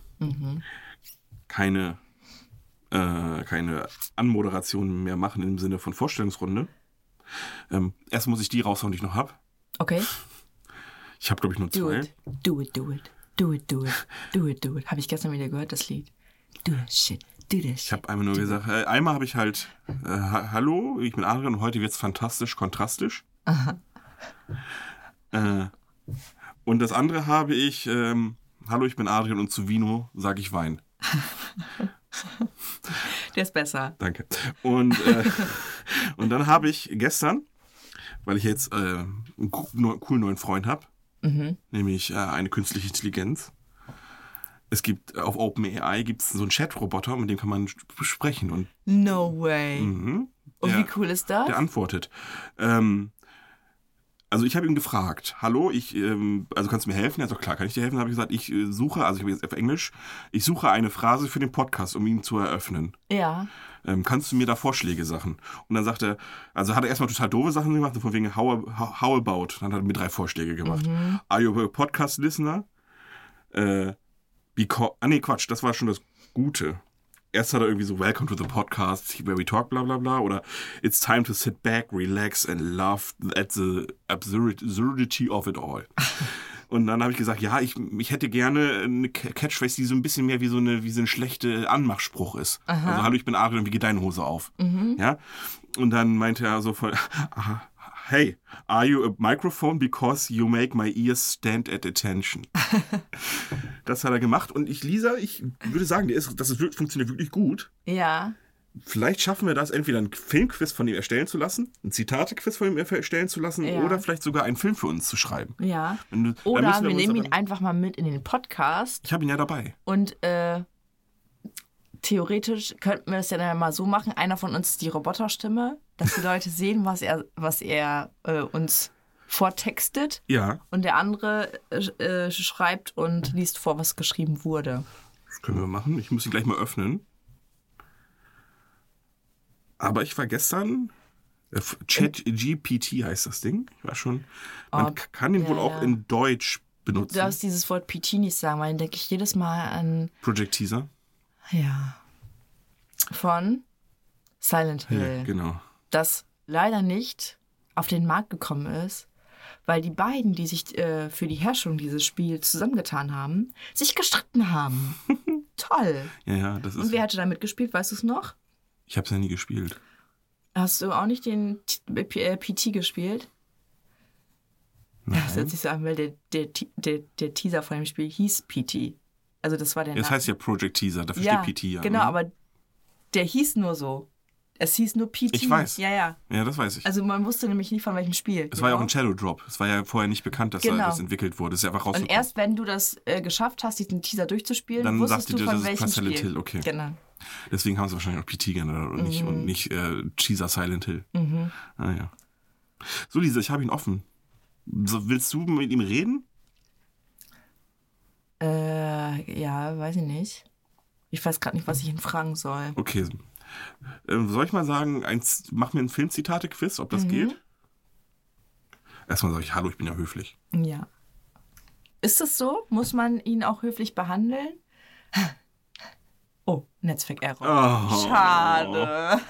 keine, äh, keine Anmoderation mehr machen im Sinne von Vorstellungsrunde, ähm, erst muss ich die raushauen, die ich noch habe. Okay. Ich habe, glaube ich, nur Do zwei. it. Do it, do it. Do it, do it. Do it, do it. Habe ich gestern wieder gehört, das Lied. Do this shit. Do this Ich shit. habe einmal nur gesagt, äh, einmal habe ich halt, äh, ha hallo, ich bin Adrian und heute wird's fantastisch, kontrastisch. Äh, und das andere habe ich, ähm, hallo, ich bin Adrian und zu Vino sage ich Wein. Der ist besser. Danke. Und, äh, und dann habe ich gestern, weil ich jetzt äh, einen coolen neuen Freund habe, nämlich äh, eine künstliche Intelligenz. Es gibt äh, auf OpenAI gibt es so einen Chat-Roboter, mit dem kann man sp- sprechen und No way. mhm, Und der- wie cool ist das? der antwortet. Ähm, also ich habe ihn gefragt, hallo, ich, ähm, also kannst du mir helfen? Er hat gesagt, klar, kann ich dir helfen? habe ich gesagt, ich äh, suche, also ich habe jetzt auf Englisch, ich suche eine Phrase für den Podcast, um ihn zu eröffnen. ja. Ähm, kannst du mir da Vorschläge Sachen? Und dann sagt er, also hat er erstmal total doofe Sachen gemacht, so von wegen how, how, how about? Dann hat er mir drei Vorschläge gemacht. Are you a podcast listener? Äh, because, ah nee, Quatsch, das war schon das Gute. Erst hat er irgendwie so Welcome to the podcast where we talk, bla bla bla. Oder It's time to sit back, relax and laugh at the absurd- absurdity of it all. Und dann habe ich gesagt, ja, ich, ich hätte gerne eine Ca- Catchphrase, die so ein bisschen mehr wie so eine, wie so ein schlechter Anmachspruch ist. Also, hallo, ich bin Adrian, wie geht deine Hose auf? Ja. Und dann meinte er so von, aha, hey, are you a microphone because you make my ears stand at attention? das hat er gemacht. Und ich, Lisa, ich würde sagen, der ist, das ist, funktioniert wirklich gut. Ja. Vielleicht schaffen wir das, entweder einen Filmquiz von ihm erstellen zu lassen, ein Zitate-Quiz von ihm erstellen zu lassen Ja. oder vielleicht sogar einen Film für uns zu schreiben. Ja. Dann Oder wir uns nehmen ihn einfach mal mit in den Podcast Ich habe ihn ja dabei. und äh, theoretisch könnten wir es ja dann mal so machen. Einer von uns ist die Roboterstimme dass die Leute sehen, was er, was er äh, uns vortextet Ja, und der andere äh, äh, schreibt und liest vor, was geschrieben wurde. das können wir machen. Ich muss sie gleich mal öffnen. Aber ich war gestern. äh, Chat GPT heißt das Ding. Ich war schon. Man Oh, kann wohl ja, auch ja. in Deutsch benutzen. Du darfst dieses Wort PT nicht sagen, weil dann denke ich jedes Mal an, Project Teaser. ja, von Silent Hill. Ja, genau. Das leider nicht auf den Markt gekommen ist, weil die beiden, die sich äh, für die Herrschung dieses Spiels zusammengetan haben, sich gestritten haben. Toll. Ja, ja, das Und ist. wer hatte da mitgespielt, weißt du es noch? Ich habe es ja nie gespielt. Hast du auch nicht den T- P- äh, PT gespielt? Das hört sich so an, weil der, der, der, der Teaser von dem Spiel hieß PT. Also das war der Name. heißt ja Project Teaser, dafür ja, steht PT ja. genau, ne? aber der hieß nur so. Es hieß nur PT. Ich weiß. Ja, ja. Ja, das weiß ich. Also man wusste nämlich nie von welchem Spiel. es war ja auch genau. ein Shadow Drop. Es war ja vorher nicht bekannt, dass Genau. da das entwickelt wurde. Es ist ja einfach Und rausgekommen. erst wenn du das äh, geschafft hast, diesen Teaser durchzuspielen, Dann wusstest du dir, von welchem Silent Spiel. Hill, okay. Genau. Deswegen haben sie wahrscheinlich auch PT genannt und nicht, Mhm. und nicht äh, Teaser Silent Hill. Ah, ja. So, Lisa, ich habe ihn offen. So, willst du mit ihm reden? Äh, ja, weiß ich nicht. Ich weiß gerade nicht, was ich ihn fragen soll. Okay. Ähm, soll ich mal sagen, eins, mach mir ein Filmzitate-Quiz, ob das Mhm. geht? Erstmal sage ich, hallo, ich bin ja höflich. Ja. Ist das so? Muss man ihn auch höflich behandeln? Oh, Netzwerk-Error. Oh. Schade.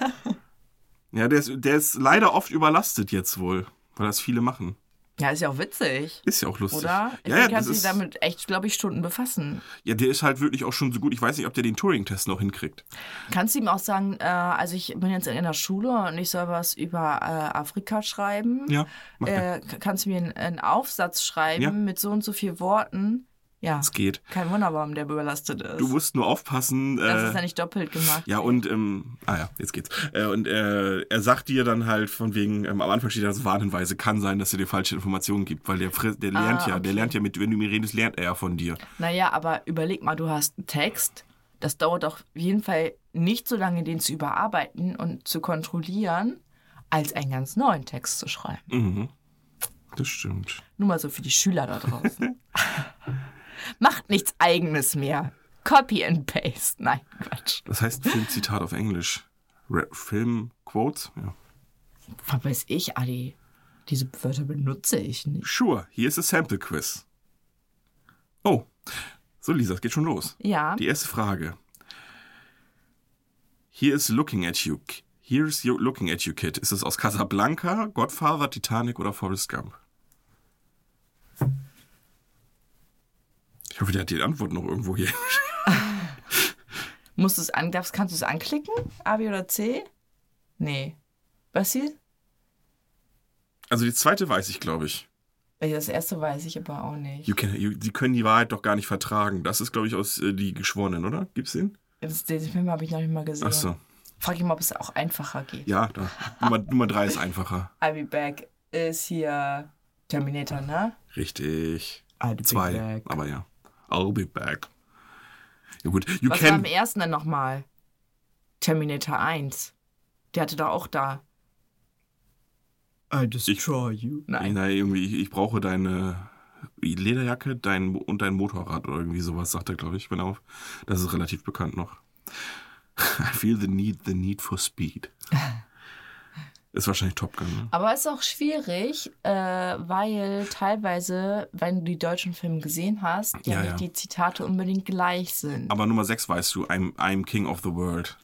Ja, der ist, der ist leider oft überlastet jetzt wohl, weil das viele machen. Ja, ist ja auch witzig. Ist ja auch lustig. Oder? Ich Ja, ja, kann das sich ist, damit echt, glaube ich, Stunden befassen. ja, der ist halt wirklich auch schon so gut. Ich weiß nicht, ob der den Turing-Test noch hinkriegt. Kannst du ihm auch sagen, äh, also ich bin jetzt in der Schule und ich soll was über äh, Afrika schreiben? Ja. Äh, kannst du mir einen, einen Aufsatz schreiben Ja. mit so und so vielen Worten? Ja. Es geht. Kein Wunder, warum der überlastet ist. Du musst nur aufpassen. das äh, ist ja nicht doppelt gemacht. Ja, und, ähm, ah ja, jetzt geht's. Äh, und äh, er sagt dir dann halt von wegen, ähm, am Anfang steht da so Warnhinweise, kann sein, dass er dir falsche Informationen gibt, weil der, der lernt ja, der okay. lernt ja mit, wenn du ihm redest, lernt er ja von dir. Naja, aber überleg mal, du hast einen Text. Das dauert auf jeden Fall nicht so lange, den zu überarbeiten und zu kontrollieren, als einen ganz neuen Text zu schreiben. Mhm. Das stimmt. Nur mal so für die Schüler da draußen. Macht nichts Eigenes mehr. Copy and Paste. Nein, Quatsch. Das heißt Filmzitat auf Englisch. Film-Quotes? Ja. Was weiß ich, Adi? Diese Wörter benutze ich nicht. Sure, hier ist a Sample Quiz. Oh, so Lisa, es geht schon los. Ja. Die erste Frage. Here is looking at you. Here's you looking at you, kid. Ist es aus Casablanca, Godfather, Titanic oder Forrest Gump? Ich hoffe, der hat die Antwort noch irgendwo hier. Musst du es an, darfst, kannst du es anklicken? A, B oder C? Nee. Was hier? Also die zweite weiß ich, glaube ich. Das erste weiß ich aber auch nicht. You can, you, die können die Wahrheit doch gar nicht vertragen. Das ist, glaube ich, aus äh, die Geschworenen, oder? Gibt's den? Das, diesen Film habe ich noch nicht mal gesehen. Ach so. Frag ich mal, ob es auch einfacher geht. Ja, da. Nummer, Nummer drei ist einfacher. I'll be back ist hier Terminator, ne? Richtig. I'll be Zwei, back. aber ja. I'll be back. Ja gut, you Was war can... am ersten denn nochmal? Terminator 1. Der hatte da auch da. I destroy you. Nein. Nein, irgendwie, ich, ich brauche deine Lederjacke dein, und dein Motorrad oder irgendwie sowas, sagt er, glaube ich, wenn er auf. Das ist relativ bekannt noch. I feel the need, the need for speed. Ist wahrscheinlich Top Gun, ne? Aber es ist auch schwierig, äh, weil teilweise, wenn du die deutschen Filme gesehen hast, ja, Ja, ja. die Zitate unbedingt gleich sind. Aber Nummer 6 weißt du, I'm, I'm King of the World.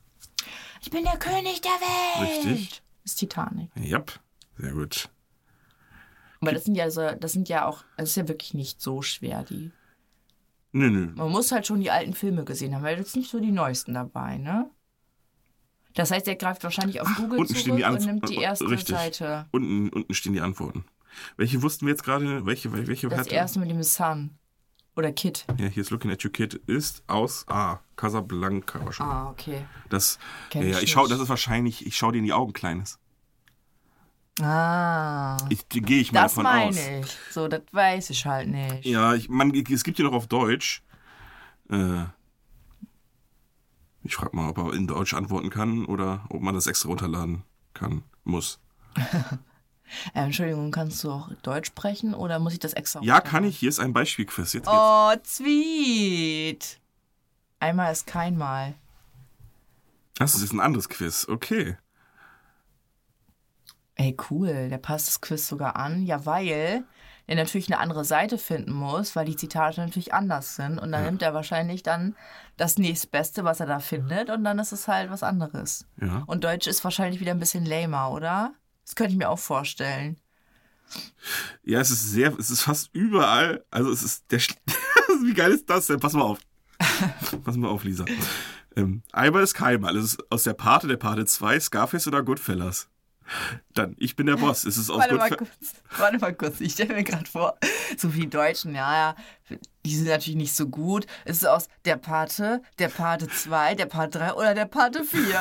Ich bin der König der Welt. Richtig. Ist Titanic. Yep, sehr gut. Aber das sind ja so, das sind ja auch, das ist ja wirklich nicht so schwer, die. Nö, nö. Man muss halt schon die alten Filme gesehen haben, weil jetzt nicht so die neuesten dabei, ne? Das heißt, er greift wahrscheinlich auf Google unten stehen die und nimmt die erste Richtig. Seite. Unten, unten stehen die Antworten. Welche wussten wir jetzt gerade? Welche, welche Das hatte? erste mit dem Sun. Oder Kid. Ja, hier ist Looking at You Kid ist aus A. Casablanca wahrscheinlich. Ah, okay. Das, ja, Kenn ja, ich ich schau, das ist wahrscheinlich, ich schau dir in die Augen, Kleines. Ah. Ich gehe ich mal Das davon meine aus. ich. So, das weiß ich halt nicht. Ja, ich, man, es gibt hier noch auf Deutsch. Äh, ich frage mal, ob er in Deutsch antworten kann oder ob man das extra runterladen kann, muss. Äh, Entschuldigung, kannst du auch Deutsch sprechen oder muss ich das extra Ja, kann ich. Hier ist ein Beispielquiz. Jetzt geht's. Oh, sweet. Einmal ist kein Mal. Das ist ein anderes Quiz. Okay. Ey, cool. Der passt das Quiz sogar an. Ja, weil er natürlich eine andere Seite finden muss, weil die Zitate natürlich anders sind. Und dann nimmt er wahrscheinlich dann das nächstbeste, was er da findet. Und dann ist es halt was anderes. Ja. Und Deutsch ist wahrscheinlich wieder ein bisschen lamer, oder? Das könnte ich mir auch vorstellen. Ja, es ist sehr, es ist fast überall. Also es ist der, wie geil ist das denn? Pass mal auf. Pass mal auf, Lisa. Ähm, einmal ist keinmal. Es ist aus der Pate, der Pate 2, Scarface oder Goodfellas. Dann, ich bin der Boss. Es ist aus Warte mal kurz. Warte mal kurz. Ich stelle mir gerade vor, so wie die Deutschen, ja, ja, die sind natürlich nicht so gut. Es ist aus der Pate, der Pate 2, der Pate 3 oder der Pate 4.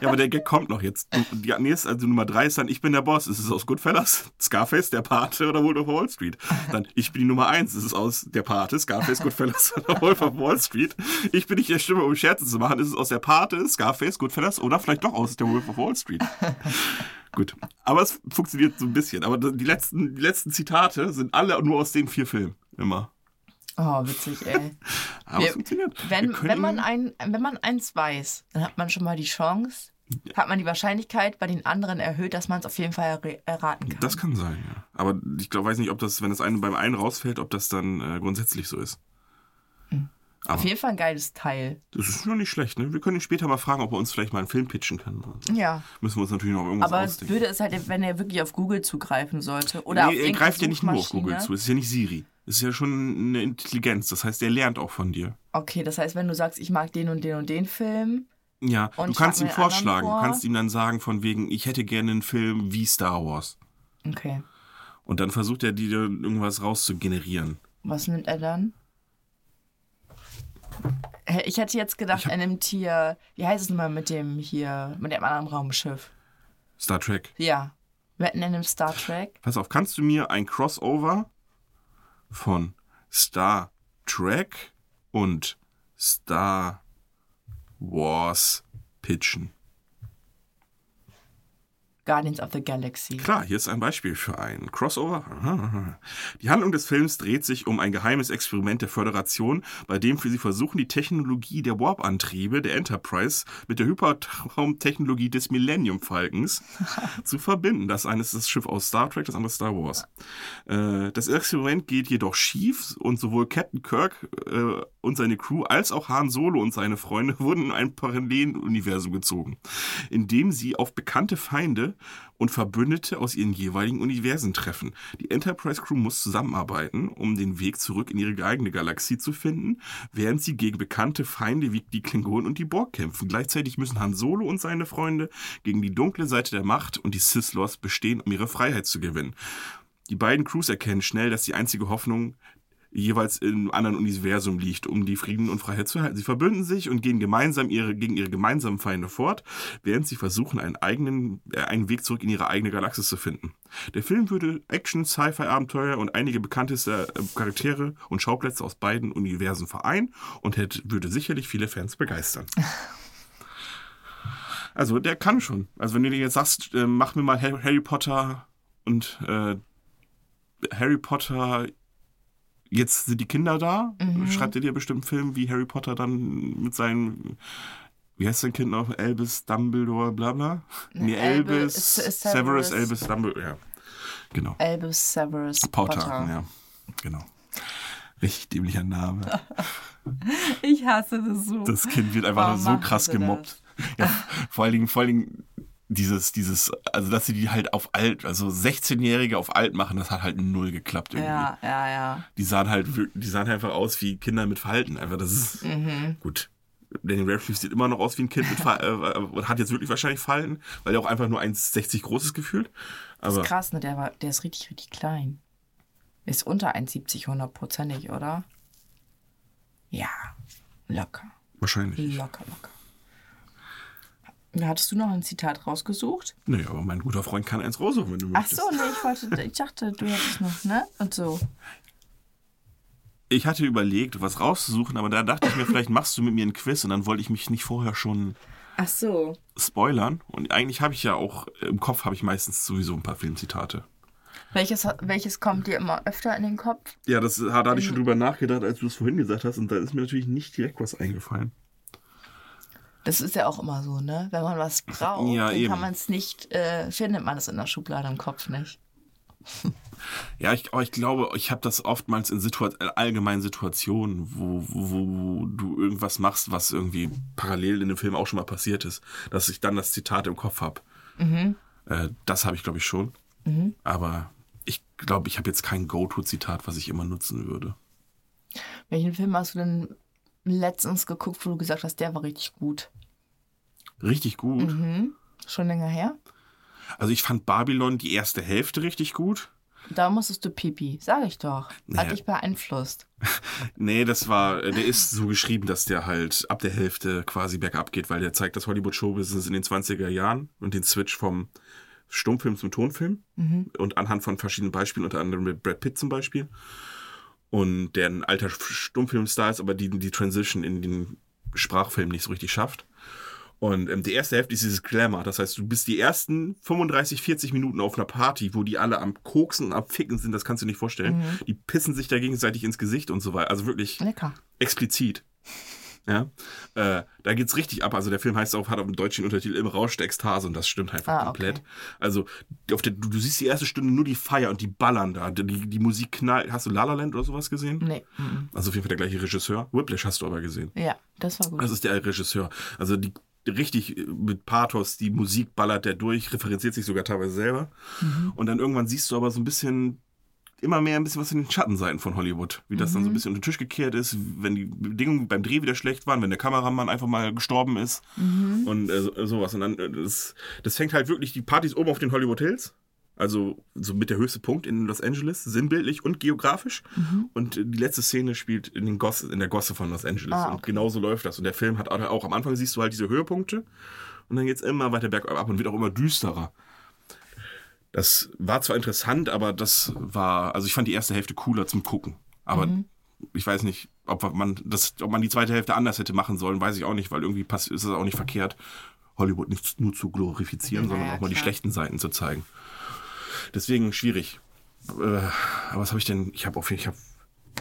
Ja, aber der Gag kommt noch jetzt. Die nächste, also Nummer 3 ist dann, ich bin der Boss. Es ist aus Goodfellas, Scarface, der Pate oder Wolf of Wall Street. Dann, ich bin die Nummer 1. Es ist aus der Pate, Scarface, Goodfellas oder Wolf of Wall Street. Ich bin nicht der Stimme, um Scherze zu machen. Es ist aus der Pate, Scarface, Goodfellas oder vielleicht doch aus der Wolf of Wall Street. Gut. Aber es funktioniert so ein bisschen. Aber die letzten, die letzten Zitate sind alle nur aus den vier Filmen. Immer. Oh, witzig, ey. Aber Wir- es funktioniert. Wenn, wenn, man ein, wenn man eins weiß, dann hat man schon mal die Chance, hat man die Wahrscheinlichkeit bei den anderen erhöht, dass man es auf jeden Fall erraten kann. Das kann sein, ja. Aber ich glaube, weiß nicht, ob das, wenn das eine beim einen rausfällt, ob das dann äh, grundsätzlich so ist. auf jeden Fall ein geiles Teil. Das ist schon nicht schlecht, ne? Wir können ihn später mal fragen, ob er uns vielleicht mal einen Film pitchen kann. Ja. Müssen wir uns natürlich noch irgendwas Aber ausdenken. Blöde ist halt, wenn er wirklich auf Google zugreifen sollte. Oder auf nee, er irgendeine greift ja nicht nur auf Google zu. Es ist ja nicht Siri. Ist ja schon eine Intelligenz. Das heißt, er lernt auch von dir. Okay, das heißt, wenn du sagst, ich mag den und den und den Film, Ja, du kannst ihm vorschlagen. Du vor. kannst ihm dann sagen, von wegen, ich hätte gerne einen Film wie Star Wars. okay, Und dann versucht er dir irgendwas rauszugenerieren. was nimmt er dann? Ich hätte jetzt gedacht, er nimmt hier, wie heißt es nochmal mit dem hier, mit dem anderen Raumschiff? Star Trek. Ja. Wetten er nimmt Star Trek? Pass auf, kannst du mir ein Crossover von Star Trek und Star Wars pitchen? Guardians of the Galaxy. Klar, hier ist ein Beispiel für ein Crossover. Die Handlung des Films dreht sich um ein geheimes Experiment der Föderation, bei dem sie versuchen, die Technologie der Warp-Antriebe der Enterprise mit der Hypertraumtechnologie des Millennium Falcons zu verbinden. Das eine ist das Schiff aus Star Trek, das andere Star Wars. Äh, Das Experiment geht jedoch schief und sowohl Captain Kirk äh, und seine Crew als auch Han Solo und seine Freunde wurden in ein Paralleluniversum gezogen, in dem sie auf bekannte Feinde und Verbündete aus ihren jeweiligen Universen treffen. Die Enterprise Crew muss zusammenarbeiten, um den Weg zurück in ihre eigene Galaxie zu finden, während sie gegen bekannte Feinde wie die Klingonen und die Borg kämpfen. Gleichzeitig müssen Han Solo und seine Freunde gegen die dunkle Seite der Macht und die Sith Lords bestehen, um ihre Freiheit zu gewinnen. Die beiden Crews erkennen schnell, dass die einzige Hoffnung jeweils im anderen Universum liegt, um die Frieden und Freiheit zu erhalten. Sie verbünden sich und gehen gemeinsam ihre, gegen ihre gemeinsamen Feinde fort, während sie versuchen, einen eigenen, äh, einen Weg zurück in ihre eigene Galaxis zu finden. Der Film würde Action, Sci-Fi-Abenteuer und einige bekannteste äh, Charaktere und Schauplätze aus beiden Universen vereinen und hätte, würde sicherlich viele Fans begeistern. Also der kann schon. Also wenn du dir jetzt sagst, äh, mach mir mal Harry Harry Potter und äh, Harry Potter, jetzt sind die Kinder da, schreibt er dir bestimmt einen Film, wie Harry Potter dann mit seinen, wie heißt sein Kind noch, Albus Dumbledore, bla bla? Nee, Albus, Se- Severus, Severus. Albus Dumbledore, ja. Genau. Albus Severus Potter, Potter. ja. Genau. Richtig dämlicher Name. Ich hasse das so. Das Kind wird einfach Warum so krass gemobbt. Ja, vor allen Dingen, vor allen Dingen dieses, dieses, also dass sie die halt auf alt, also 16-Jährige auf alt machen, das hat halt null geklappt irgendwie. ja, ja, ja. Die sahen halt, die sahen einfach aus wie Kinder mit Verhalten. Einfach, das ist Mhm. gut. Daniel Radcliffe sieht immer noch aus wie ein Kind mit Ver äh, und hat jetzt wirklich wahrscheinlich Verhalten, weil er auch einfach nur 1,60 groß ist gefühlt. Das Aber ist krass, ne? Der, war, der ist richtig, richtig klein. Ist unter 1,70 hundertprozentig, oder? Ja, locker. wahrscheinlich. Locker, locker. Hattest du noch ein Zitat rausgesucht? Nee, aber mein guter Freund kann eins raussuchen, wenn du Ach möchtest. so, nee, ich wollte, ich dachte, du hättest noch, ne? Und so. Ich hatte überlegt, was rauszusuchen, aber da dachte ich mir, vielleicht machst du mit mir ein Quiz und dann wollte ich mich nicht vorher schon Ach so. spoilern. Und eigentlich habe ich ja auch, im Kopf habe ich meistens sowieso ein paar Filmzitate. Welches, welches kommt dir immer öfter in den Kopf? Ja, das da hatte ich schon drüber nachgedacht, als du es vorhin gesagt hast. Und da ist mir natürlich nicht direkt was eingefallen. Das ist ja auch immer so, ne? Wenn man was braucht, Ja, kann man es nicht, äh, findet man es in der Schublade im Kopf nicht. Ja, ich, aber ich glaube, ich habe das oftmals in Situa äh, allgemeinen Situationen, wo, wo, wo du irgendwas machst, was irgendwie parallel in dem Film auch schon mal passiert ist, dass ich dann das Zitat im Kopf habe. Äh, das habe ich, glaube ich, schon. Aber ich glaube, ich habe jetzt kein Go-To-Zitat, was ich immer nutzen würde. Welchen Film hast du denn letztens geguckt, wo du gesagt hast, der war richtig gut? Richtig gut. Schon länger her? Also ich fand Babylon die erste Hälfte richtig gut. Da musstest du Pipi, sag ich doch. Hat Naja. dich beeinflusst. Nee, das war, der ist so geschrieben, dass der halt ab der Hälfte quasi bergab geht, weil der zeigt das Hollywood-Showbusiness in den 20er Jahren und den Switch vom Stummfilm zum Tonfilm und anhand von verschiedenen Beispielen, unter anderem mit Brad Pitt zum Beispiel. Und der ein alter Stummfilmstar ist, aber die, die Transition in den Sprachfilm nicht so richtig schafft. Und ähm, die erste Hälfte ist dieses Glamour. Das heißt, du bist die ersten 35, 40 Minuten auf einer Party, wo die alle am Koksen und am Ficken sind, das kannst du nicht vorstellen. Die pissen sich da gegenseitig ins Gesicht und so weiter. Also wirklich Lecker. explizit. Ja, äh, da geht's richtig ab. Also der Film heißt auch, hat auf dem deutschen Untertitel im Rausch der Ekstase und das stimmt einfach Ah, komplett. okay. Also auf der, du, du siehst die erste Stunde nur die Feier und die ballern da. Die, die Musik knallt. Hast du La La Land oder sowas gesehen? Nee. mhm. Also auf jeden Fall der gleiche Regisseur. Whiplash hast du aber gesehen. Ja, das war gut. Das ist der Regisseur. Also die richtig äh, mit Pathos, die Musik ballert der durch, referenziert sich sogar teilweise selber. Und dann irgendwann siehst du aber so ein bisschen, immer mehr ein bisschen was in den Schattenseiten von Hollywood. Wie das dann so ein bisschen unter den Tisch gekehrt ist, wenn die Bedingungen beim Dreh wieder schlecht waren, wenn der Kameramann einfach mal gestorben ist und äh, so- sowas. Und dann, äh, das, das fängt halt wirklich die Partys oben auf den Hollywood Hills. Also so mit der höchste Punkt in Los Angeles, sinnbildlich und geografisch. Und äh, die letzte Szene spielt in, den Gosse, in der Gosse von Los Angeles. Ah, Und okay. genau so läuft das. Und der Film hat auch, auch am Anfang siehst du halt diese Höhepunkte und dann geht's immer weiter bergab und wird auch immer düsterer. Das war zwar interessant, aber das war, also ich fand die erste Hälfte cooler zum Gucken. Aber Mhm. ich weiß nicht, ob man das, ob man die zweite Hälfte anders hätte machen sollen, weiß ich auch nicht, weil irgendwie ist es auch nicht verkehrt, Hollywood nicht nur zu glorifizieren, Ja, sondern auch mal die klar. schlechten Seiten zu zeigen. Deswegen schwierig. Äh, aber was habe ich denn? Ich habe auf ich habe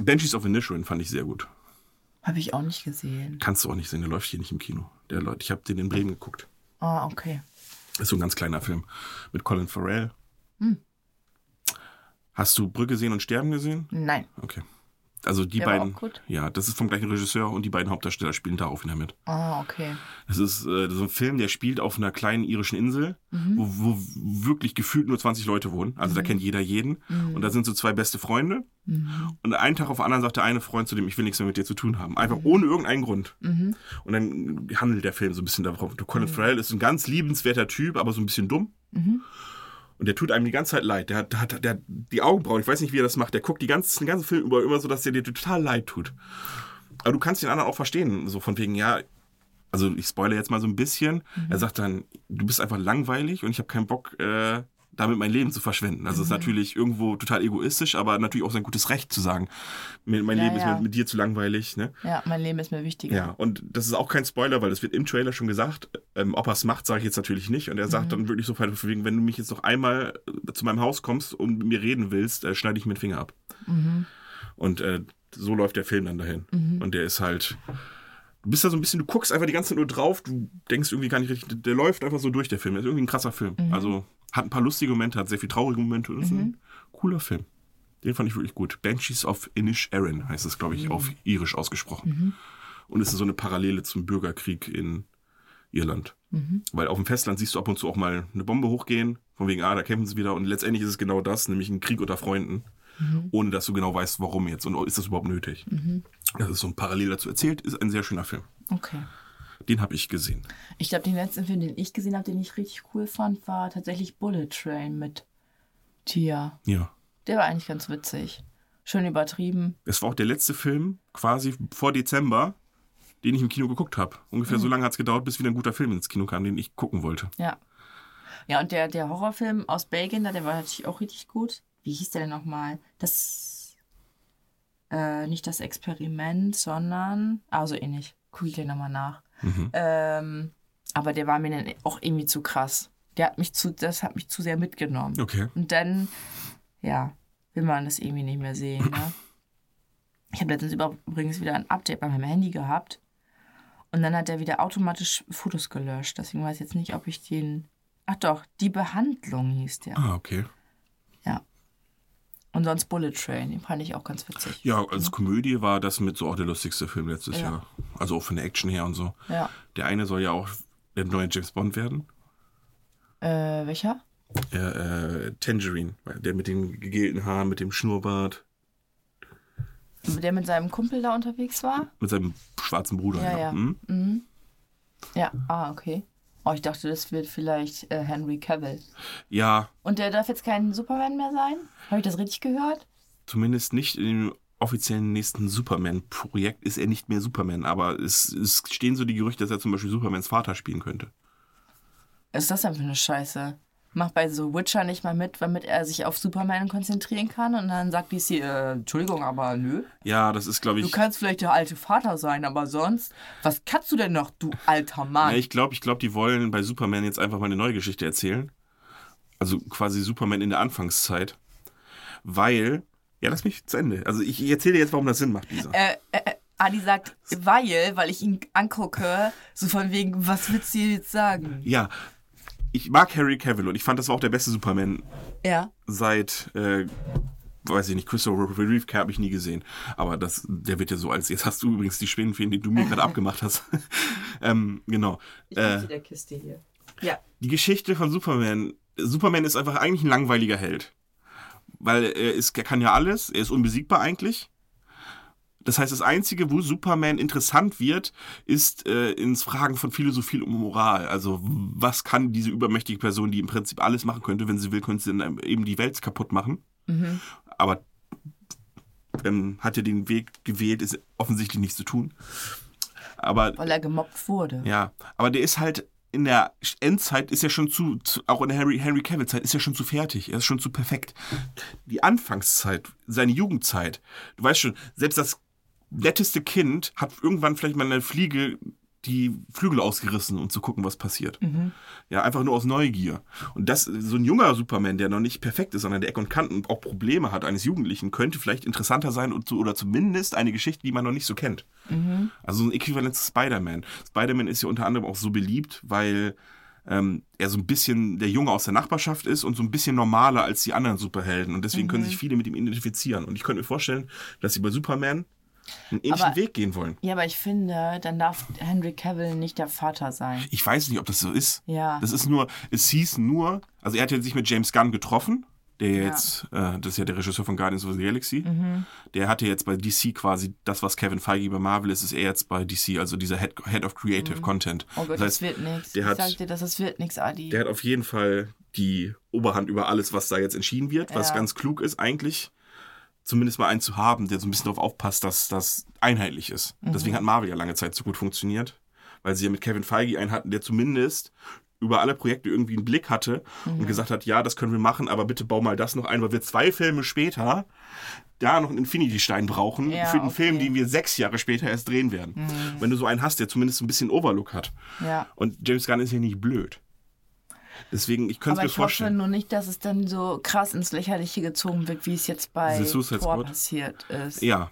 Banshees of Inisherin fand ich sehr gut. Habe ich auch nicht gesehen. Kannst du auch nicht sehen, der läuft hier nicht im Kino. Der Leute, ich habe den in Bremen geguckt. Ah, okay. Ist so ein ganz kleiner Film mit Colin Farrell. Hm. Hast du Brücke sehen und Sterben gesehen? Nein. Okay. Also die Der beiden. auch gut? Ja, das ist vom gleichen Regisseur und die beiden Hauptdarsteller spielen darauf wieder mit. Ah, okay. Das ist äh, so ein Film, der spielt auf einer kleinen irischen Insel, Mhm. wo, wo wirklich gefühlt nur 20 Leute wohnen. Also da kennt jeder jeden. Mhm. Und da sind so zwei beste Freunde. Und einen Tag auf den anderen sagt der eine Freund zu dem, ich will nichts mehr mit dir zu tun haben. Mhm. Einfach ohne irgendeinen Grund. Und dann handelt der Film so ein bisschen darauf. Mhm. Colin Farrell ist ein ganz liebenswerter Typ, aber so ein bisschen dumm. Mhm. Und der tut einem die ganze Zeit leid. Der hat, der hat, der hat die Augenbrauen, ich weiß nicht, wie er das macht. Der guckt die ganze, den ganzen Film über immer so, dass der dir total leid tut. Aber du kannst den anderen auch verstehen. So von wegen, ja, also ich spoilere jetzt mal so ein bisschen. Er sagt dann, du bist einfach langweilig und ich habe keinen Bock, äh, damit mein Leben zu verschwenden. Also es ist natürlich irgendwo total egoistisch, aber natürlich auch sein gutes Recht zu sagen, mir- mein Ja, Leben ist ja. mit, dir zu langweilig. Ne? Ja, mein Leben ist mir wichtiger. Ja, und das ist auch kein Spoiler, weil das wird im Trailer schon gesagt. Ähm, ob er es macht, sage ich jetzt natürlich nicht. Und er sagt dann wirklich so wegen, wenn du mich jetzt noch einmal äh, zu meinem Haus kommst und mit mir reden willst, äh, schneide ich mir den Finger ab. Und äh, so läuft der Film dann dahin. Und der ist halt. Du bist da so ein bisschen, du guckst einfach die ganze Zeit nur drauf, du denkst irgendwie gar nicht richtig, der läuft einfach so durch, der Film. Der ist irgendwie ein krasser Film. Also hat ein paar lustige Momente, hat sehr viel traurige Momente und ist ein cooler Film. Den fand ich wirklich gut. Banshees of Inisherin heißt es, glaube ich, auf irisch ausgesprochen. Und es ist so eine Parallele zum Bürgerkrieg in Irland. Weil auf dem Festland siehst du ab und zu auch mal eine Bombe hochgehen, von wegen, ah, da kämpfen sie wieder. Und letztendlich ist es genau das, nämlich ein Krieg unter Freunden, ohne dass du genau weißt, warum jetzt und ist das überhaupt nötig. Das ist so ein Parallel dazu erzählt, ist ein sehr schöner Film. Okay. Den habe ich gesehen. Ich glaube, den letzten Film, den ich gesehen habe, den ich richtig cool fand, war tatsächlich Bullet Train mit Tia. Ja. Der war eigentlich ganz witzig. Schön übertrieben. Es war auch der letzte Film, quasi vor Dezember, den ich im Kino geguckt habe. Ungefähr so lange hat es gedauert, bis wieder ein guter Film ins Kino kam, den ich gucken wollte. Ja. Ja, und der, der Horrorfilm aus Belgien, der war natürlich auch richtig gut. Wie hieß der denn nochmal? Das. Äh, nicht das Experiment, sondern. Ah, so ähnlich. Guck ich gleich nochmal nach. Ähm, Aber der war mir dann auch irgendwie zu krass. Der hat mich zu, das hat mich zu sehr mitgenommen. Okay. Und dann, ja, will man das irgendwie nicht mehr sehen. Ne? Ich habe letztens übrigens wieder ein Update bei meinem Handy gehabt. Und dann hat er wieder automatisch Fotos gelöscht. Deswegen weiß ich jetzt nicht, ob ich den. Ach doch, die Behandlung hieß der. Ah, okay. Ja. Und sonst Bullet Train, den fand ich auch ganz witzig. Ja, als Komödie war das mit so auch der lustigste Film letztes Ja. Jahr. Also auch von der Action her und so. Ja. Der eine soll ja auch der neue James Bond werden. Äh, welcher? Äh, äh, Tangerine, der mit den gegelten Haaren, mit dem Schnurrbart, Der mit seinem Kumpel da unterwegs war? mit seinem schwarzen Bruder. Ja, ja. Hm? Ja, ah, okay. Oh, ich dachte, das wird vielleicht äh, Henry Cavill. ja, Und der darf jetzt kein Superman mehr sein? Habe ich das richtig gehört? zumindest nicht in dem offiziellen nächsten Superman-Projekt ist er nicht mehr Superman, aber es, es stehen so die Gerüchte, dass er zum Beispiel Supermans Vater spielen könnte. Was ist das denn für eine Scheiße? Macht bei so Witcher nicht mal mit, damit er sich auf Superman konzentrieren kann und dann sagt DC, äh, Entschuldigung, aber nö. Ja, das ist, glaube Du ich. kannst vielleicht der alte Vater sein, aber sonst, was kannst du denn noch, du alter Mann? Ja, ich glaube, ich glaub, die wollen bei Superman jetzt einfach mal eine neue Geschichte erzählen. Also quasi Superman in der Anfangszeit. Weil, ja, lass mich zu Ende. Also ich erzähle dir jetzt, warum das Sinn macht, Lisa. äh, äh, äh, Adi sagt, weil, weil ich ihn angucke, so von wegen, was willst du jetzt sagen? Ja, ich mag Harry Cavill und ich fand, das war auch der beste Superman Ja. seit, äh, weiß ich nicht, Christopher Reeve habe ich nie gesehen. Aber das, der wird ja so als, jetzt hast du übrigens die Spinnenfeen, die du mir gerade abgemacht hast. ähm, genau. Ich Äh, äh, der Kiste hier. Ja. die Geschichte von Superman. Superman ist einfach eigentlich ein langweiliger Held. Weil er, ist, er kann ja alles, er ist unbesiegbar eigentlich. Das heißt, das Einzige, wo Superman interessant wird, ist äh, ins Fragen von Philosophie und Moral. Also, was kann diese übermächtige Person, die im Prinzip alles machen könnte, wenn sie will, könnte sie dann eben die Welt kaputt machen. Aber ähm, hat er den Weg gewählt, ist offensichtlich nichts zu tun. Aber Weil er gemobbt wurde. ja, aber der ist halt in der Endzeit ist er schon zu, zu auch in der Harry, Henry Cavill Zeit ist er schon zu fertig, er ist schon zu perfekt. Die Anfangszeit, seine Jugendzeit, du weißt schon, selbst das netteste Kind hat irgendwann vielleicht mal eine Fliege die Flügel ausgerissen, um zu gucken, was passiert. Ja, einfach nur aus Neugier. Und das, so ein junger Superman, der noch nicht perfekt ist, sondern der Eck und Kanten und auch Probleme hat eines Jugendlichen, könnte vielleicht interessanter sein und oder zumindest eine Geschichte, die man noch nicht so kennt. Also so ein Äquivalent zu Spider-Man. Spider-Man ist ja unter anderem auch so beliebt, weil ähm, er so ein bisschen der Junge aus der Nachbarschaft ist und so ein bisschen normaler als die anderen Superhelden. Und deswegen können sich viele mit ihm identifizieren. Und ich könnte mir vorstellen, dass sie bei Superman einen ähnlichen Aber- Weg gehen wollen. Ja, aber ich finde, dann darf Henry Cavill nicht der Vater sein. Ich weiß nicht, ob das so ist. Ja. Das ist nur, es hieß nur, also er hat ja sich mit James Gunn getroffen, der jetzt, äh, das ist ja der Regisseur von Guardians of the Galaxy. Mhm. Der hatte jetzt bei DC quasi das, was Kevin Feige bei Marvel ist, ist er jetzt bei DC, also dieser Head, Head of Creative Content. Oh Gott, das das, heißt, wird nichts. Ich hat- sag dir, das, das wird nichts, Adi. der hat auf jeden Fall die Oberhand über alles, was da jetzt entschieden wird, was Ja. ganz klug ist eigentlich. Zumindest mal einen zu haben, der so ein bisschen darauf aufpasst, dass das einheitlich ist. Mhm. Deswegen hat Marvel ja lange Zeit so gut funktioniert, weil sie ja mit Kevin Feige einen hatten, der zumindest über alle Projekte irgendwie einen Blick hatte Mhm. und gesagt hat, ja, das können wir machen, aber bitte bau mal das noch ein, weil wir zwei Filme später da noch einen Infinity-Stein brauchen Ja, für den Film, okay. Mhm. den wir sechs Jahre später erst drehen werden. Wenn du so einen hast, der zumindest ein bisschen Overlook hat. ja. Und James Gunn ist ja nicht blöd. Deswegen, ich könnte es mir ich hoffe vorstellen. nur nicht, dass es dann so krass ins Lächerliche gezogen wird, wie es jetzt bei Thor passiert ist. Ja,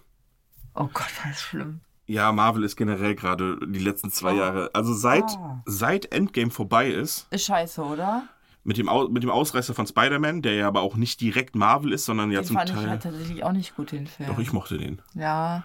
Oh Gott, war das schlimm. ja, Marvel ist generell gerade die letzten zwei Jahre, also seit, Ah. seit Endgame vorbei ist, Ist scheiße, oder? mit dem, Au mit dem Ausreißer von Spider-Man, der ja aber auch nicht direkt Marvel ist, sondern ja den zum fand ich Teil. halt tatsächlich auch nicht gut, den Film. Doch, ich mochte den. ja.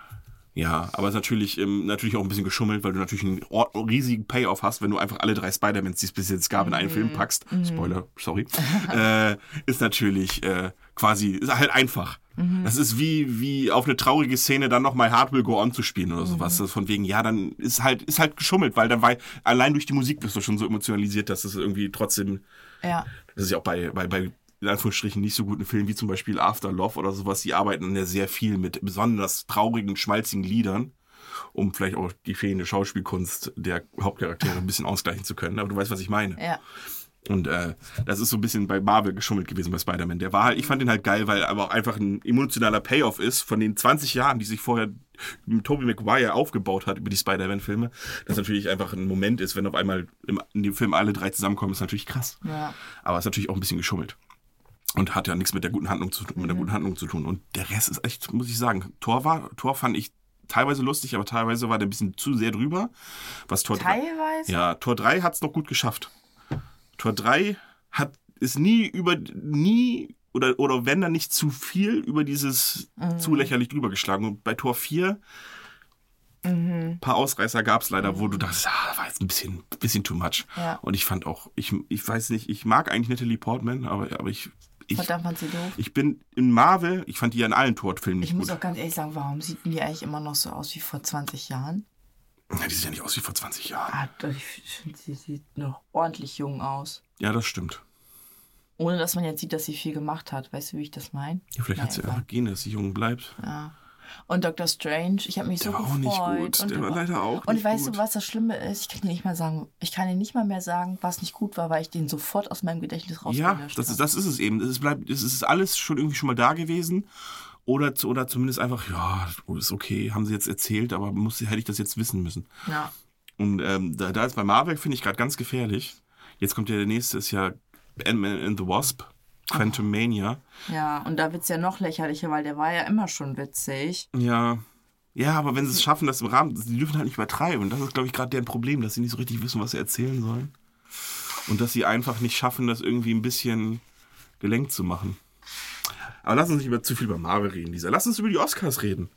Ja, aber es ist natürlich, ähm, natürlich auch ein bisschen geschummelt, weil du natürlich einen riesigen Payoff hast, wenn du einfach alle drei Spider-Mans, die es bis jetzt gab, in einen Mhm. Film packst. Spoiler, sorry. äh, ist natürlich äh, quasi, ist halt einfach. Mhm. Das ist wie, wie auf eine traurige Szene dann nochmal Hard Will Go On zu spielen oder sowas. Mhm. Das von wegen, ja, dann ist halt, ist halt geschummelt, weil dann, weil allein durch die Musik bist du schon so emotionalisiert, dass es irgendwie trotzdem Ja. das ist ja auch bei, bei, bei in Anführungsstrichen nicht so guten Filmen wie zum Beispiel After Love oder sowas, die arbeiten ja sehr viel mit besonders traurigen, schmalzigen Liedern, um vielleicht auch die fehlende Schauspielkunst der Hauptcharaktere ein bisschen ausgleichen zu können. Aber du weißt, was ich meine. Ja. Und äh, das ist so ein bisschen bei Marvel geschummelt gewesen bei Spider-Man. Der war halt, ich fand den halt geil, weil er aber auch einfach ein emotionaler Payoff ist von den 20 Jahren, die sich vorher Tobey Maguire aufgebaut hat über die Spider-Man-Filme, das natürlich einfach ein Moment ist, wenn auf einmal im, in dem Film alle drei zusammenkommen, ist natürlich krass. Ja. Aber ist natürlich auch ein bisschen geschummelt. Und hat ja nichts mit der guten Handlung zu tun, mit der Mhm. guten Handlung zu tun. Und der Rest ist echt, muss ich sagen, Tor war, Tor fand ich teilweise lustig, aber teilweise war der ein bisschen zu sehr drüber. Was Tor 3, Teilweise? ja, Tor 3 hat es noch gut geschafft. Tor 3 hat ist nie über nie oder oder wenn dann nicht zu viel über dieses Mhm. zu lächerlich drüber geschlagen und bei Tor 4 Mhm. ein paar Ausreißer gab es leider, wo du dachtest, ah, das war jetzt ein bisschen, bisschen too much. Ja. Und ich fand auch, ich, ich weiß nicht, ich mag eigentlich Natalie Portman, aber, aber ich, ich, Verdammt, fand sie doof. ich bin in Marvel, ich fand die ja in allen Torfilmen Ich nicht muss gut. auch ganz ehrlich sagen, warum sieht die eigentlich immer noch so aus wie vor 20 Jahren? Ja, die sieht ja nicht aus wie vor 20 Jahren. Ah, ich finde, sie sieht noch ordentlich jung aus. Ja, das stimmt. Ohne dass man jetzt sieht, dass sie viel gemacht hat. Weißt du, wie ich das meine? Ja, vielleicht hat sie einfach Gene, dass sie jung bleibt. Ja. Und Dr. Strange, ich habe mich Der so war auch gefreut. nicht gut. Und Der war leider auch Und nicht weißt gut. du, was das Schlimme ist? Ich kann dir nicht mal sagen, ich kann dir nicht mal mehr sagen, was nicht gut war, weil ich den sofort aus meinem Gedächtnis Ja, rausgelöscht das habe. ist, das ist es eben. Es bleibt, es ist alles schon irgendwie schon mal da gewesen. Oder, oder zumindest einfach, ja, ist okay, haben sie jetzt erzählt, aber muss, hätte ich das jetzt wissen müssen. Ja. Und ähm, da, da ist bei Marvel, finde ich gerade ganz gefährlich. Jetzt kommt ja der nächste, ist ja Ant-Man and the Wasp, Quantum Mania. ja, und da wird es ja noch lächerlicher, weil der war ja immer schon witzig. Ja. Ja, aber wenn sie es schaffen, das im Rahmen, sie dürfen halt nicht übertreiben. Und das ist, glaube ich, gerade deren Problem, dass sie nicht so richtig wissen, was sie erzählen sollen. Und dass sie einfach nicht schaffen, das irgendwie ein bisschen gelenkt zu machen. Aber lass uns nicht über zu viel über Marvel reden, Lisa. Lass uns über die Oscars reden.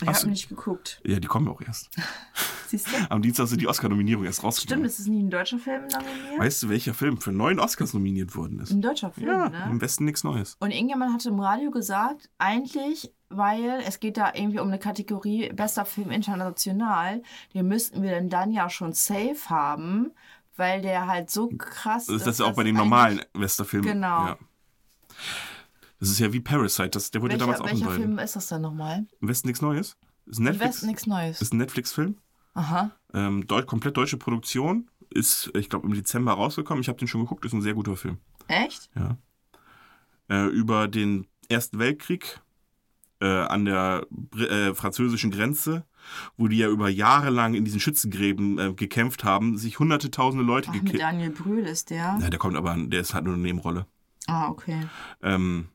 Ich habe nicht geguckt. Ja, die kommen auch erst. Am Dienstag sind die Oscar-Nominierungen erst Stimmt, rausgekommen. ist es nie ein deutscher Film nominiert? Weißt du, welcher Film für neun Oscars nominiert worden ist? Ein deutscher Film, Ja, ne? im Westen nichts Neues. Und irgendjemand hatte im Radio gesagt, eigentlich, weil es geht da irgendwie um eine Kategorie bester Film international, den müssten wir denn dann ja schon safe haben, weil der halt so krass Das ist das ja auch bei den normalen Westerfilmen. Genau. Ja. Das ist ja wie Parasite, das, der wurde Welcher, damals auch welcher. Film ist das denn nochmal? Im Westen nichts Neues? Ist ein Im Netflix, Westen nichts Neues. ist ein Netflix-Film. Aha. Ähm, Deu komplett deutsche Produktion. Ist, ich glaube, im Dezember rausgekommen. Ich habe den schon geguckt. Ist ein sehr guter Film. Echt? Ja. Äh, über den Ersten Weltkrieg äh, an der äh, französischen Grenze, wo die ja über Jahre lang in diesen Schützengräben äh, gekämpft haben, sich hunderte, tausende Leute Ach, mit gekillt. Daniel Brühl ist der. Ja, der kommt aber, der ist halt nur eine Nebenrolle. Ah, okay. Ähm,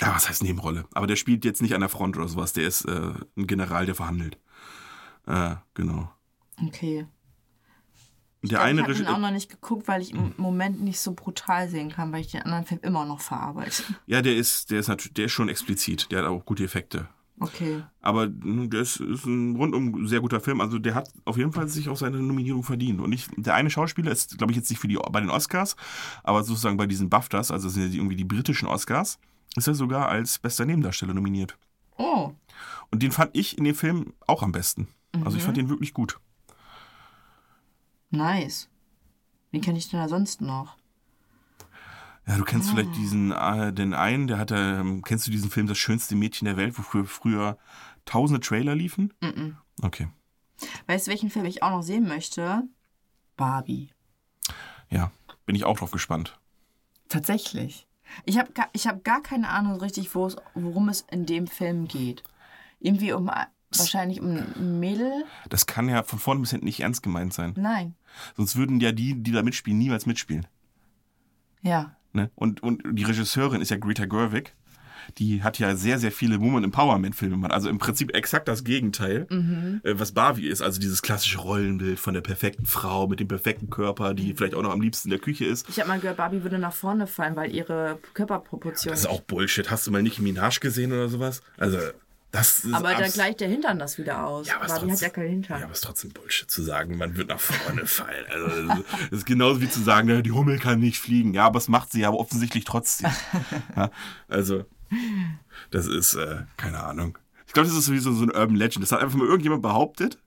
ja, was heißt Nebenrolle? Aber der spielt jetzt nicht an der Front oder sowas. Der ist äh, ein General, der verhandelt. Äh, genau. Okay. Der ich eine habe Regi- ihn auch noch nicht geguckt, weil ich im Moment nicht so brutal sehen kann, weil ich den anderen Film immer noch verarbeite. Ja, der ist, der ist natürlich, der ist schon explizit. Der hat auch gute Effekte. Okay. Aber mh, der ist, ist ein rundum sehr guter Film. Also der hat auf jeden Fall sich auch seine Nominierung verdient. Und ich, der eine Schauspieler ist, glaube ich, jetzt nicht für die, bei den Oscars, aber sozusagen bei diesen BAFTAs, also das sind ja irgendwie die britischen Oscars, ist er sogar als bester Nebendarsteller nominiert. Oh. Und den fand ich in dem Film auch am besten. Also ich fand den wirklich gut. Nice. Wen kenne ich denn da sonst noch? Ja, du kennst vielleicht diesen, äh, den einen, der hatte, ähm, kennst du diesen Film Das schönste Mädchen der Welt, wofür früher tausende Trailer liefen? Okay. Weißt du, welchen Film ich auch noch sehen möchte? Barbie. Ja, bin ich auch drauf gespannt. Tatsächlich. Ich habe gar, ich hab gar keine Ahnung richtig, worum es in dem Film geht. Irgendwie um wahrscheinlich um ein Mädel. Das kann ja von vorne bis hinten nicht ernst gemeint sein. Nein. Sonst würden ja die, die da mitspielen, niemals mitspielen. Ja. Ne? Und, und die Regisseurin ist ja Greta Gerwig. Die hat ja sehr, sehr viele Woman Empowerment Filme gemacht. Also im Prinzip exakt das Gegenteil, äh, was Barbie ist. Also dieses klassische Rollenbild von der perfekten Frau mit dem perfekten Körper, die vielleicht auch noch am liebsten in der Küche ist. Ich habe mal gehört, Barbie würde nach vorne fallen, weil ihre Körperproportion. Das ist auch Bullshit. Hast du mal Nicki Minaj gesehen oder sowas? Also, das aber da abs- gleicht der Hintern das wieder aus. Ja, aber es Barbie hat ja trotzdem- keinen Hintern. Ja, aber es ist trotzdem Bullshit zu sagen, man wird nach vorne fallen. Also, das ist- genauso wie zu sagen, die Hummel kann nicht fliegen. Ja, aber es macht sie ja offensichtlich trotzdem. Ja, also, das ist, äh, keine Ahnung. Ich glaube, das ist sowieso so ein Urban Legend. Das hat einfach mal irgendjemand behauptet.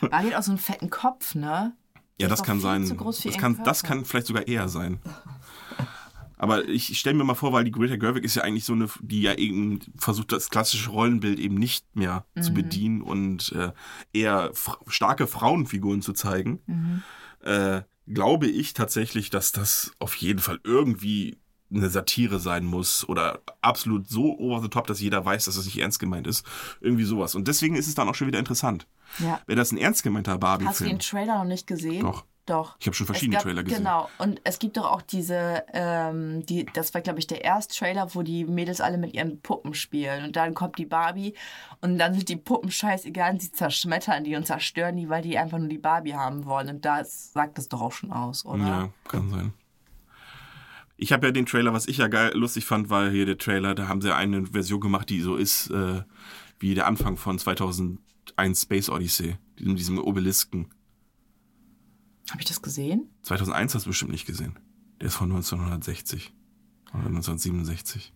Barbie hat auch so einen fetten Kopf, ne? Ja, das kann sein. Das kann, das kann vielleicht sogar eher sein. Aber ich stelle mir mal vor, weil die Greta Gerwig ist ja eigentlich so eine, die ja eben versucht, das klassische Rollenbild eben nicht mehr Mhm. zu bedienen und äh, eher starke Frauenfiguren zu zeigen. Mhm. Äh, glaube ich tatsächlich, dass das auf jeden Fall irgendwie eine Satire sein muss oder absolut so over the top, dass jeder weiß, dass es nicht ernst gemeint ist. Irgendwie sowas. Und deswegen ist es dann auch schon wieder interessant. Ja. Wäre das ein ernst gemeinter Hast du Barbie-Film? den Trailer noch nicht gesehen? Doch. Doch. Ich habe schon verschiedene gab- Trailer gesehen. Genau. Und es gibt doch auch diese, ähm, die, das war, glaube ich, der erste Trailer, wo die Mädels alle mit ihren Puppen spielen. Und dann kommt die Barbie und dann sind die Puppen scheißegal und sie zerschmettern die und zerstören die, weil die einfach nur die Barbie haben wollen. Und das sagt das doch auch schon aus, oder? Ja, kann sein. Ich habe ja den Trailer, was ich ja geil lustig fand, war hier der Trailer, da haben sie eine Version gemacht, die so ist äh, wie der Anfang von 2001 Space Odyssey, diesem, diesem Obelisken. Habe ich das gesehen? 2001 hast du bestimmt nicht gesehen. Der ist von 1960 oder 1967.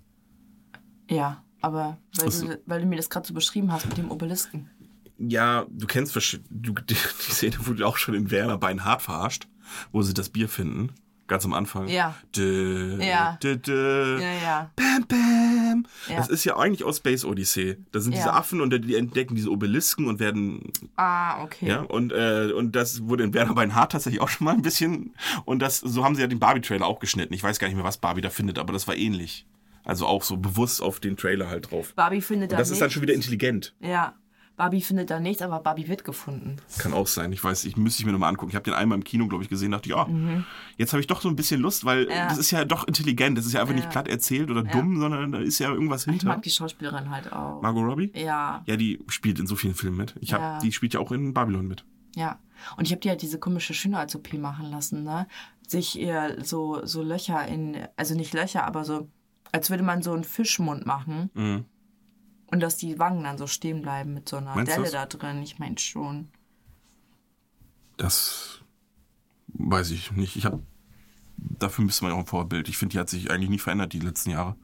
Ja, aber weil, Ach so. du, weil du mir das gerade so beschrieben hast mit dem Obelisken. Ja, du kennst du, die, die Szene wurde auch schon in Werner Beinhardt verarscht, wo sie das Bier finden. Ganz am Anfang. Ja. Dö, Ja. Dö, dö. Ja, ja. Bam, bam. Ja. Das ist ja eigentlich aus Space Odyssey. Da sind diese Ja. Affen und die entdecken diese Obelisken und werden, Ah, okay. ja, und, äh, und das wurde in Werner Beinhardt tatsächlich auch schon mal ein bisschen, und das, so haben sie ja den Barbie-Trailer auch geschnitten. Ich weiß gar nicht mehr, was Barbie da findet, aber das war ähnlich. Also auch so bewusst auf den Trailer halt drauf. Barbie findet da Das ist dann schon wieder intelligent. Ja. Barbie findet da nichts, aber Barbie wird gefunden. Kann auch sein. Ich weiß, ich müsste ich mir nochmal angucken. Ich habe den einmal im Kino, glaube ich, gesehen, dachte, ja, jetzt habe ich doch so ein bisschen Lust, weil Mhm. Ja. das ist ja doch intelligent. Das ist ja einfach nicht platt erzählt oder dumm, sondern da ist ja irgendwas Ich hinter. mag die Schauspielerin halt auch. Margot Robbie? Ja, Ja, die spielt in so vielen Filmen mit. Ich hab, Ja. Die spielt ja auch in Babylon mit. ja. Und ich habe die halt diese komische Schönheits-OP machen lassen, ne? Sich ihr so, so Löcher in, also nicht Löcher, aber so, als würde man so einen Fischmund machen Mhm. Und dass die Wangen dann so stehen bleiben mit so einer Meinst du Delle da drin. Ich meine schon. Das weiß ich nicht. Ich habe dafür müsste man ja auch ein Vorbild. Ich finde, die hat sich eigentlich nie verändert die letzten Jahre.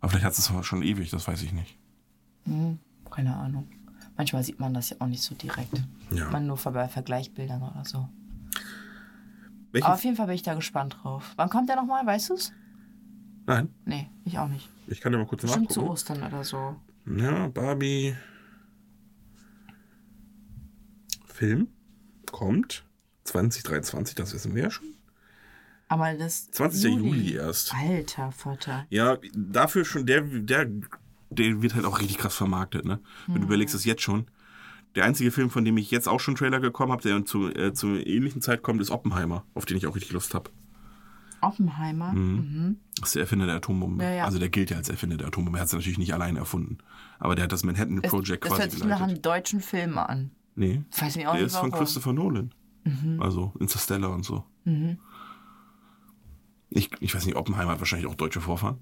Aber vielleicht hat es schon ewig, das weiß ich nicht. Keine Ahnung. Manchmal sieht man das ja auch nicht so direkt. Ja. Man nur bei Vergleichsbildern oder so. Welchen? Aber auf jeden Fall bin ich da gespannt drauf. Wann kommt der nochmal, weißt du's? Nein, Nee, ich auch nicht. ich kann ja mal kurz Bestimmt zu nachgucken. Ostern oder so. Ja, Barbie. Film kommt 2023, das wissen wir ja schon. Aber das. 20. Juli erst. Alter Vater. Ja, dafür schon, der, der, der wird halt auch richtig krass vermarktet, ne? Wenn du überlegst es jetzt schon. Der einzige Film, von dem ich jetzt auch schon Trailer gekommen habe, der zu, äh, zur ähnlichen Zeit kommt, ist Oppenheimer, auf den ich auch richtig Lust habe. Oppenheimer. Mhm. Das ist der Erfinder der Atombombe. Ja, ja. Also der gilt ja als Erfinder der Atombombe. Er hat es natürlich nicht allein erfunden. Aber der hat das Manhattan Es- Project das quasi hört sich nach geleitet. einem deutschen Film an. Nee. Weiß ich auch Der nicht ist von warum. Christopher Nolan. Also Interstellar und so. Ich, ich weiß nicht, Oppenheimer hat wahrscheinlich auch deutsche Vorfahren.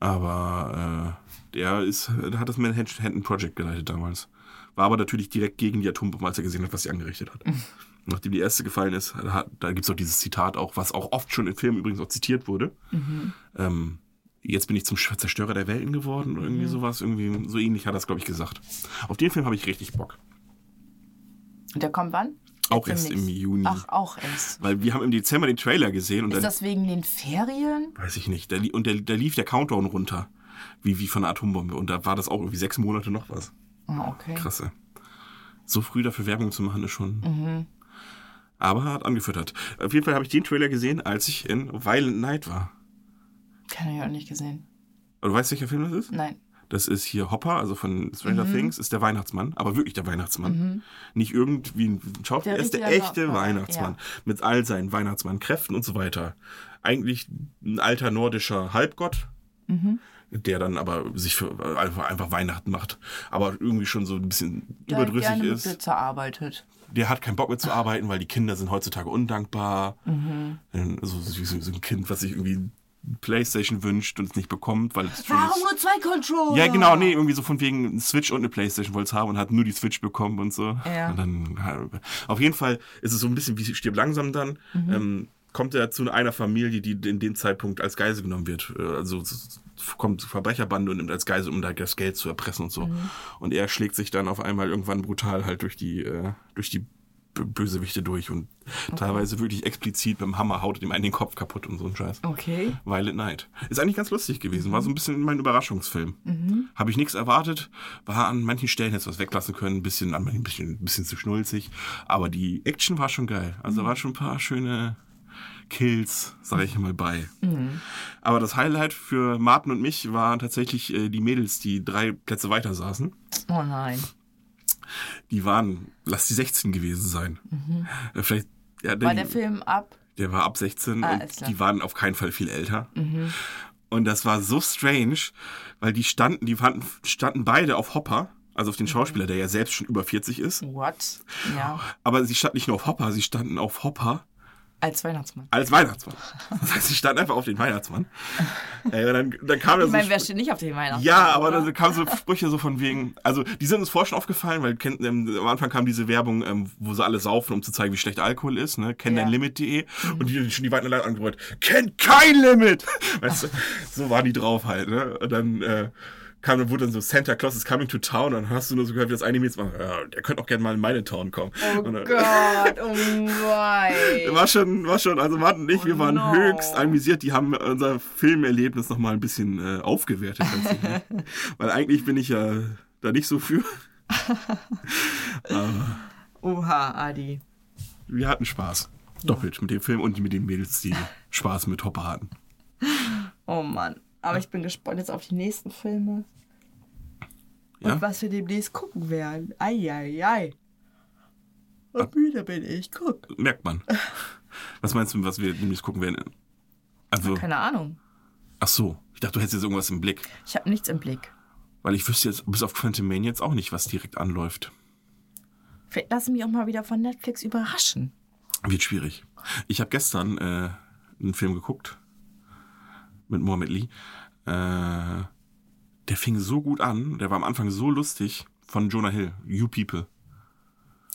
Aber äh, der ist, der hat das Manhattan Project geleitet damals. War aber natürlich direkt gegen die Atombombe, als er gesehen hat, was sie angerichtet hat. Nachdem die erste gefallen ist, hat, da gibt es auch dieses Zitat auch, was auch oft schon in Filmen übrigens auch zitiert wurde. Ähm, jetzt bin ich zum Zerstörer der Welten geworden oder irgendwie sowas. Irgendwie so ähnlich hat er es, glaube ich, gesagt. Auf den Film habe ich richtig Bock. Und der kommt wann? Auch erst im. Juni. Ach, auch erst. Weil wir haben im Dezember den Trailer gesehen und Ist dann, das wegen den Ferien? weiß ich nicht, da, und da, da lief der Countdown runter. Wie, wie von einer Atombombe. Und da war das auch irgendwie sechs Monate noch was. Ah, okay. Krass, ey. So früh dafür Werbung zu machen, ist schon. Mhm. Aber hat angefüttert. Auf jeden Fall habe ich den Trailer gesehen, als ich in Violent Night war. Kann ich auch nicht gesehen. Aber du weißt, welcher Film das ist? Nein. Das ist hier Hopper, also von Stranger Mhm. Things, ist der Weihnachtsmann, aber wirklich der Weihnachtsmann. Nicht irgendwie ein Schauspieler, er ist der echte Hopper, Weihnachtsmann. ja. Mit all seinen Weihnachtsmannkräften und so weiter. Eigentlich ein alter nordischer Halbgott, Mhm. Der dann aber sich für einfach, einfach Weihnachten macht, aber irgendwie schon so ein bisschen Der überdrüssig gerne mit ist. Glitzer arbeitet. Der hat keinen Bock mehr zu arbeiten, weil die Kinder sind heutzutage undankbar. Mhm. So, so, ein Kind, was sich irgendwie Playstation wünscht und es nicht bekommt, weil es schon Warum nur zwei Controller? ja, genau, nee, irgendwie so von wegen Switch und eine Playstation wollte es haben und hat nur die Switch bekommen und so. Ja. Und dann, auf jeden Fall ist es so ein bisschen wie stirb langsam dann. Mhm. Ähm, kommt er zu einer Familie, die in dem Zeitpunkt als Geisel genommen wird. Äh, Also kommt zur Verbrecherbande und nimmt als Geisel, um da das Geld zu erpressen und so. Mhm. Und er schlägt sich dann auf einmal irgendwann brutal halt durch die, äh, durch die Bösewichte durch und teilweise wirklich explizit mit dem Hammer haut ihm einen den Kopf kaputt und so ein Scheiß. Okay. Violet Night. Ist eigentlich ganz lustig gewesen. War so ein bisschen mein Überraschungsfilm. Habe ich nichts erwartet. War an manchen Stellen jetzt was weglassen können. Ein bisschen, an manchen ein bisschen, ein bisschen zu schnulzig. Aber die Action war schon geil. Also da waren schon ein paar schöne Kills, sage ich mal, bei. Aber das Highlight für Martin und mich waren tatsächlich äh, die Mädels, die drei Plätze weiter saßen. Oh nein. Die waren, lass die 16 gewesen sein. Äh, Vielleicht, ja, War der Film ab? Der war ab 16 Ah, und die waren auf keinen Fall viel älter. Und das war so strange, weil die standen, die fanden, standen beide auf Hopper, also auf den Schauspieler, der ja selbst schon über 40 ist. What? Ja. Aber sie standen nicht nur auf Hopper, sie standen auf Hopper Als Weihnachtsmann. als Weihnachtsmann. Das heißt, sie standen einfach auf den Weihnachtsmann. Äh, und dann, dann kam Ich so meine, wer steht nicht auf den Weihnachtsmann? ja, aber oder? dann kamen so Sprüche so von wegen, also die sind uns vorher schon aufgefallen, weil kennt, ähm, am Anfang kam diese Werbung, ähm, wo sie alle saufen, um zu zeigen, wie schlecht Alkohol ist, ne? Kenn Ja. dein Limit.de und die schon die weiten angebrüllt, kennt kein Limit! Weißt du, so waren die drauf halt, ne? Und dann äh, kam, dann wurde dann so Santa Claus is coming to town und dann hast du nur so gehört, wie das eine Mädchen war, ja, der könnte auch gerne mal in meine Town kommen. Oh dann, Gott, oh nein. war schon, war schon, also Martin und ich, wir Oh waren no. höchst amüsiert. Die haben unser Filmerlebnis nochmal ein bisschen äh, aufgewertet. Weil eigentlich bin ich ja da nicht so für. Oha, Adi. Wir hatten Spaß. Doppelt mit dem Film und mit den Mädels, die Spaß mit Hopper hatten. Oh Mann. Aber ich bin gespannt jetzt auf die nächsten Filme. Und Ja? was wir demnächst gucken werden. Eieiei. Und müde bin ich. Guck. Merkt man. Was meinst du, was wir demnächst gucken werden? Also, Keine Ahnung. ach so. Ich dachte, du hättest jetzt irgendwas im Blick. Ich habe nichts im Blick. Weil ich wüsste jetzt, bis auf Quantum Mania jetzt auch nicht, was direkt anläuft. Vielleicht lassen mich auch mal wieder von Netflix überraschen. Wird schwierig. Ich habe gestern äh, einen Film geguckt mit Mohamed Lee. Äh, der fing so gut an, der war am Anfang so lustig von Jonah Hill, You People.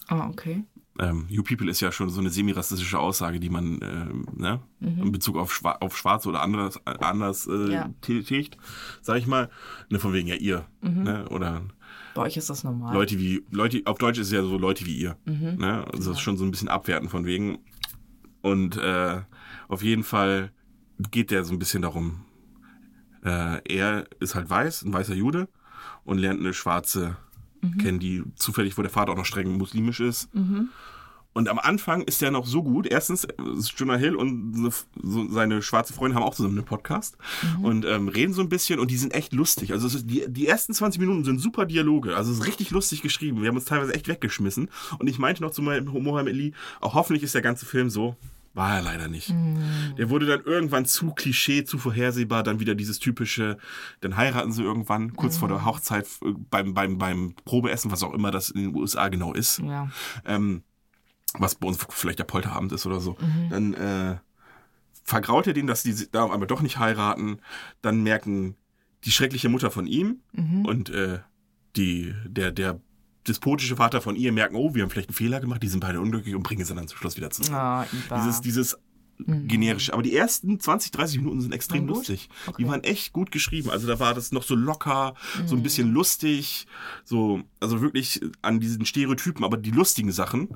Ah, okay. Ähm, you People ist ja schon so eine semi-rassistische Aussage, die man ähm, ne, in Bezug auf, Schwa auf Schwarze oder anderes, äh, anders äh, Ja. tätigt, sag ich mal. Ne, von wegen ja ihr. Ne, oder Bei euch ist das normal. Leute wie, Leute, auf Deutsch ist es ja so Leute wie ihr. Ne? Also das ist schon so ein bisschen abwertend von wegen. Und äh, auf jeden Fall geht der so ein bisschen darum, äh, er ist halt weiß, ein weißer Jude und lernt eine schwarze kennen, die zufällig, wo der Vater auch noch streng muslimisch ist. Und am Anfang ist der noch so gut. Erstens Jonah Hill und seine schwarze Freundin haben auch zusammen einen Podcast und ähm, reden so ein bisschen und die sind echt lustig. Also ist, die, die ersten 20 Minuten sind super Dialoge. Also es ist richtig lustig geschrieben. Wir haben uns teilweise echt weggeschmissen. Und ich meinte noch zu meinem Mohammed Ali, auch hoffentlich ist der ganze Film so. War er leider nicht. Der wurde dann irgendwann zu Klischee, zu vorhersehbar, dann wieder dieses typische, dann heiraten sie irgendwann kurz vor der Hochzeit äh, beim, beim, beim Probeessen, was auch immer das in den USA genau ist Ja. ähm, was bei uns vielleicht der Polterabend ist oder so, dann äh, vergraut er denen, dass die da auf einmal doch nicht heiraten. Dann merken die schreckliche Mutter von ihm und äh, die, der, der despotische Vater von ihr merken, oh, wir haben vielleicht einen Fehler gemacht, die sind beide unglücklich und bringen sie dann zum Schluss wieder zusammen. Iba. Dieses, dieses generische. Aber die ersten 20, 30 Minuten sind extrem lustig. Okay. Die waren echt gut geschrieben. Also da war das noch so locker, so ein bisschen lustig, so, also wirklich an diesen Stereotypen, aber die lustigen Sachen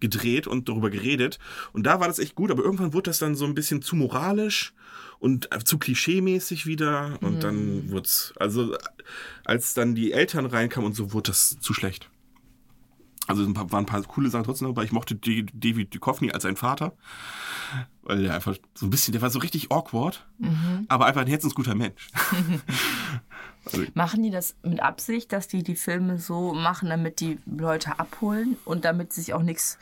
gedreht und darüber geredet. Und da war das echt gut, aber irgendwann wurde das dann so ein bisschen zu moralisch und zu klischeemäßig wieder. Und dann wurde es, also als dann die Eltern reinkamen und so, wurde das zu schlecht. Also ein paar, waren ein paar coole Sachen trotzdem dabei. Ich mochte David Duchovny als seinen Vater, weil der einfach so ein bisschen, der war so richtig awkward, aber einfach ein herzensguter Mensch. Machen die das mit Absicht, dass die die Filme so machen, damit die Leute abholen und damit sich auch nichts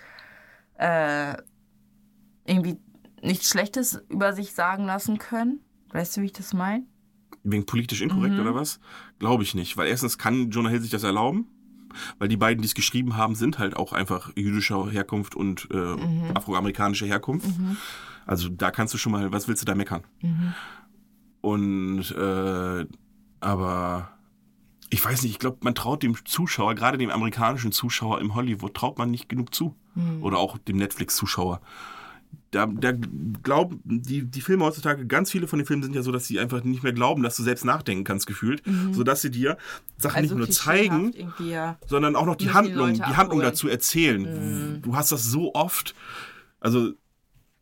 äh, nichts Schlechtes über sich sagen lassen können? Weißt du, wie ich das meine? Wegen politisch inkorrekt oder was? Glaube ich nicht, weil erstens kann Jonah Hill sich das erlauben, weil die beiden, die es geschrieben haben, sind halt auch einfach jüdischer Herkunft und äh, afroamerikanischer Herkunft. Also da kannst du schon mal, was willst du da meckern? Und äh, aber ich weiß nicht, ich glaube, man traut dem Zuschauer, gerade dem amerikanischen Zuschauer im Hollywood, traut man nicht genug zu. Oder auch dem Netflix-Zuschauer. Da, da glauben die, die Filme heutzutage, ganz viele von den Filmen sind ja so, dass sie einfach nicht mehr glauben, dass du selbst nachdenken kannst, gefühlt, sodass sie dir Sachen nicht nur zeigen, ja. sondern auch noch die die Handlung, die, Leute Handlung dazu erzählen. Du hast das so oft. Also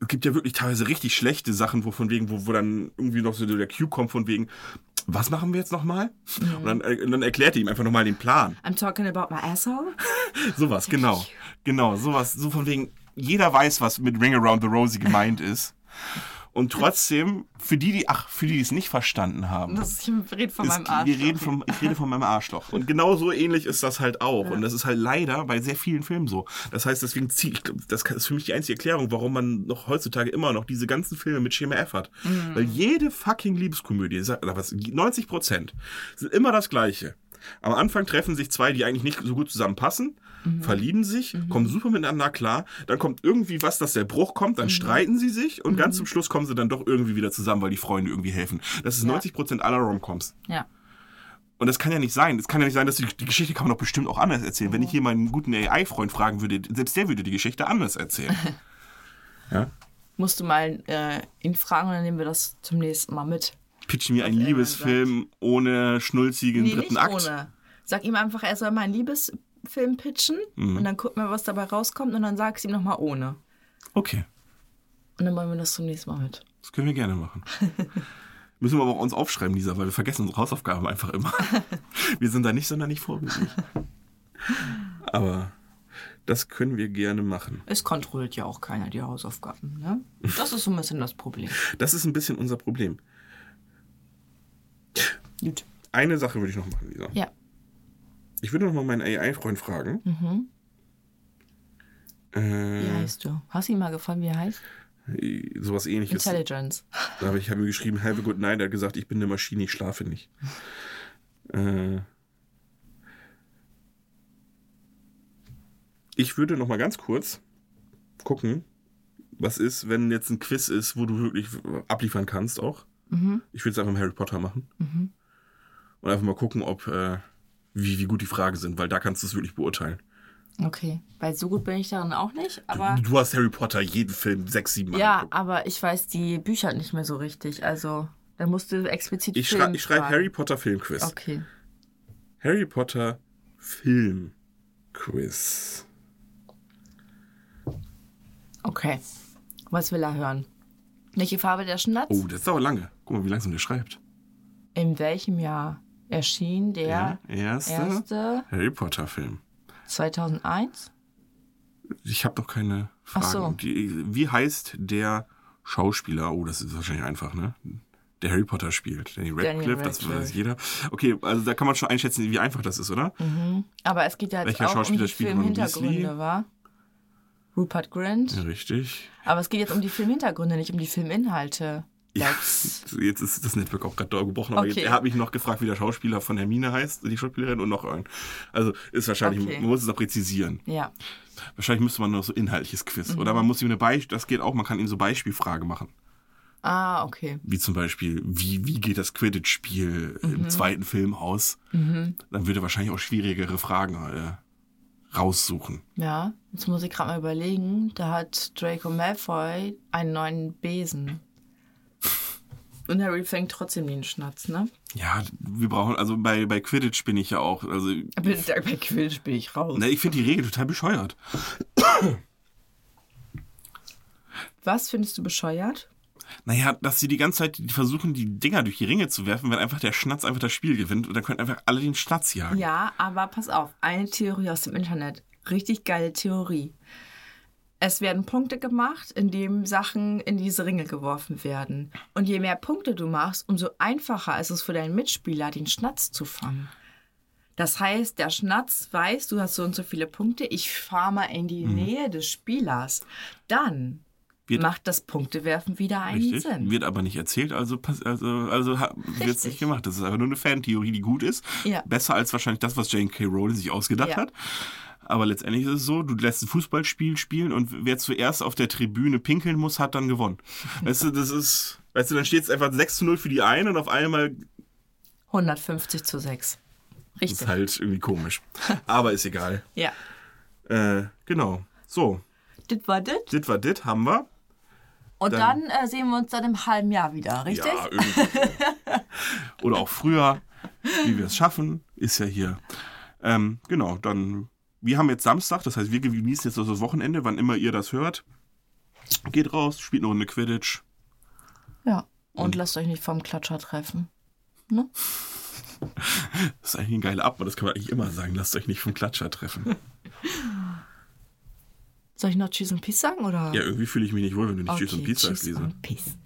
es gibt ja wirklich teilweise richtig schlechte Sachen, wo von wegen, wo, wo dann irgendwie noch so der Cue kommt von wegen, was machen wir jetzt nochmal? Und, dann, äh, und dann erklärt er ihm einfach nochmal den Plan. I'm talking about my asshole. Sowas, genau. Genau, sowas, so von wegen, jeder weiß, was mit Ring Around the Rosie gemeint ist. Und trotzdem, für die, die, ach, für die, die es nicht verstanden haben. Das, ich rede von meinem Arsch. wir reden vom, ich rede von meinem Arschloch. Und genau so ähnlich ist das halt auch. Und das ist halt leider bei sehr vielen Filmen so. Das heißt, deswegen ziehe ich, das ist für mich die einzige Erklärung, warum man noch heutzutage immer noch diese ganzen Filme mit Schema F hat. Weil jede fucking Liebeskomödie, sag- oder was, 90 Prozent, sind immer das Gleiche. Am Anfang treffen sich zwei, die eigentlich nicht so gut zusammenpassen, verlieben sich, kommen super miteinander klar, dann kommt irgendwie was, dass der Bruch kommt, dann streiten sie sich und ganz zum Schluss kommen sie dann doch irgendwie wieder zusammen, weil die Freunde irgendwie helfen. Das ist Ja. 90 Prozent aller Romcoms. Ja. Und das kann ja nicht sein. Das kann ja nicht sein, dass die, die Geschichte kann man doch bestimmt auch anders erzählen. Wenn ich hier meinen guten AI-Freund fragen würde, selbst der würde die Geschichte anders erzählen. ja? Musst du mal äh, ihn fragen und dann nehmen wir das zum nächsten Mal mit. Pitch mir einen Liebesfilm ohne schnulzigen Nee, dritten nicht Akt. ohne. Sag ihm einfach, er soll mal einen Liebesfilm pitchen Mhm. und dann gucken wir, was dabei rauskommt und dann sagst du ihm nochmal ohne. Okay, Und dann machen wir das zum nächsten Mal mit. das können wir gerne machen. Müssen wir aber auch uns aufschreiben, Lisa, weil wir vergessen unsere Hausaufgaben einfach immer. wir sind da nicht sonderlich vorbildlich. Aber das können wir gerne machen. Es kontrolliert ja auch keiner die Hausaufgaben, ne? Das ist so ein bisschen das Problem. Das ist ein bisschen unser Problem. Gut. Eine Sache würde ich noch machen, Lisa. Ja. Ich würde noch mal meinen AI-Freund fragen. Wie Äh, heißt du? Hast du ihn mal gefallen, wie er heißt? sowas ähnliches. Intelligence. Aber ich habe ihm geschrieben, have a good night. Er hat gesagt, ich bin eine Maschine, ich schlafe nicht. Äh, ich würde noch mal ganz kurz gucken, was ist, wenn jetzt ein Quiz ist, wo du wirklich abliefern kannst auch. Ich würde es einfach mit Harry Potter machen. Und einfach mal gucken, ob äh, wie, wie gut die Fragen sind, weil da kannst du es wirklich beurteilen. Okay. Weil so gut bin ich darin auch nicht, aber. Du hast Harry Potter jeden Film sechs, sieben Mal Ja, geguckt. aber ich weiß die Bücher nicht mehr so richtig. Also, da musst du explizit Ich, schrei ich schreibe. Harry Potter Filmquiz. Okay. Harry Potter Filmquiz. Okay. Was will er hören? Welche Farbe der Schnatz? Oh, das dauert lange. Guck mal, wie langsam der schreibt. In welchem Jahr erschien der Der erste, erste Harry Potter Film. 2001? Ich habe noch keine Fragen. Ach so. Die, wie heißt der Schauspieler? Oh, das ist wahrscheinlich einfach, ne? Der Harry Potter spielt. Danny Radcliffe, das weiß jeder. Okay, also da kann man schon einschätzen, wie einfach das ist, oder? Aber es geht ja jetzt Welcher auch um die Filmhintergründe, Weasley? wa? Rupert Grint. Ja, richtig. Aber es geht jetzt um die Filmhintergründe, nicht um die Filminhalte. Ja, jetzt ist das Network auch gerade gebrochen, aber Okay. jetzt, er hat mich noch gefragt, wie der Schauspieler von Hermine heißt, die Schauspielerin und noch ein. Also ist wahrscheinlich, Okay. man muss es noch präzisieren. Ja. Wahrscheinlich müsste man noch so inhaltliches Quiz. Mhm. Oder man muss ihm eine Beispiel, das geht auch, man kann ihm so Beispielfragen machen. Ah, okay. Wie zum Beispiel, wie, wie geht das Quidditch-Spiel Mhm. im zweiten Film aus? Dann würde er wahrscheinlich auch schwierigere Fragen äh, raussuchen. Ja, jetzt muss ich gerade mal überlegen. Da hat Draco Malfoy einen neuen Besen. Und Harry fängt trotzdem den Schnatz, ne? Ja, wir brauchen, also bei, bei Quidditch bin ich ja auch, also, Aber bei Quidditch bin ich raus. ne, ich finde die Regel total bescheuert. Was findest du bescheuert? Naja, dass sie die ganze Zeit versuchen, die Dinger durch die Ringe zu werfen, wenn einfach der Schnatz einfach das Spiel gewinnt und dann können einfach alle den Schnatz jagen. Ja, aber pass auf. Eine Theorie aus dem Internet. Richtig geile Theorie. Es werden Punkte gemacht, indem Sachen in diese Ringe geworfen werden. Und je mehr Punkte du machst, umso einfacher ist es für deinen Mitspieler, den Schnatz zu fangen. Das heißt, der Schnatz weiß, du hast so und so viele Punkte, ich fahre mal in die Nähe des Spielers. Dann Wird- macht das Punktewerfen wieder einen Richtig. Sinn. Wird aber nicht erzählt, also, also, also wird es nicht gemacht. Das ist einfach nur eine Fantheorie, die gut ist. Ja. Besser als wahrscheinlich das, was Jane K. Rowling sich ausgedacht Ja. hat. Aber letztendlich ist es so, du lässt ein Fußballspiel spielen und wer zuerst auf der Tribüne pinkeln muss, hat dann gewonnen. Weißt du, das ist, weißt du, dann steht es einfach 6 zu 0 für die einen und auf einmal 150 zu 6. ist Richtig. halt irgendwie komisch. Aber ist egal. Ja. Äh, genau. So, Das war das. dit war dit, haben wir. Und Dann- dann, äh, sehen wir uns dann im halben Jahr wieder, richtig? Ja, irgendwie. Oder auch früher, wie wir es schaffen, ist ja hier. Ähm, genau, dann, wir haben jetzt Samstag, das heißt, wir genießen jetzt das Wochenende, wann immer ihr das hört. Geht raus, spielt eine Runde Quidditch. Ja. Und lasst euch nicht vom Klatscher treffen. Ne? Das ist eigentlich ein geiler Ab, aber das kann man eigentlich immer sagen. Lasst euch nicht vom Klatscher treffen. Soll ich noch Tschüss und Peace sagen? Oder? Ja, irgendwie fühle ich mich nicht wohl, wenn du nicht Tschüss und Peace sagst, Lisa. und Peace.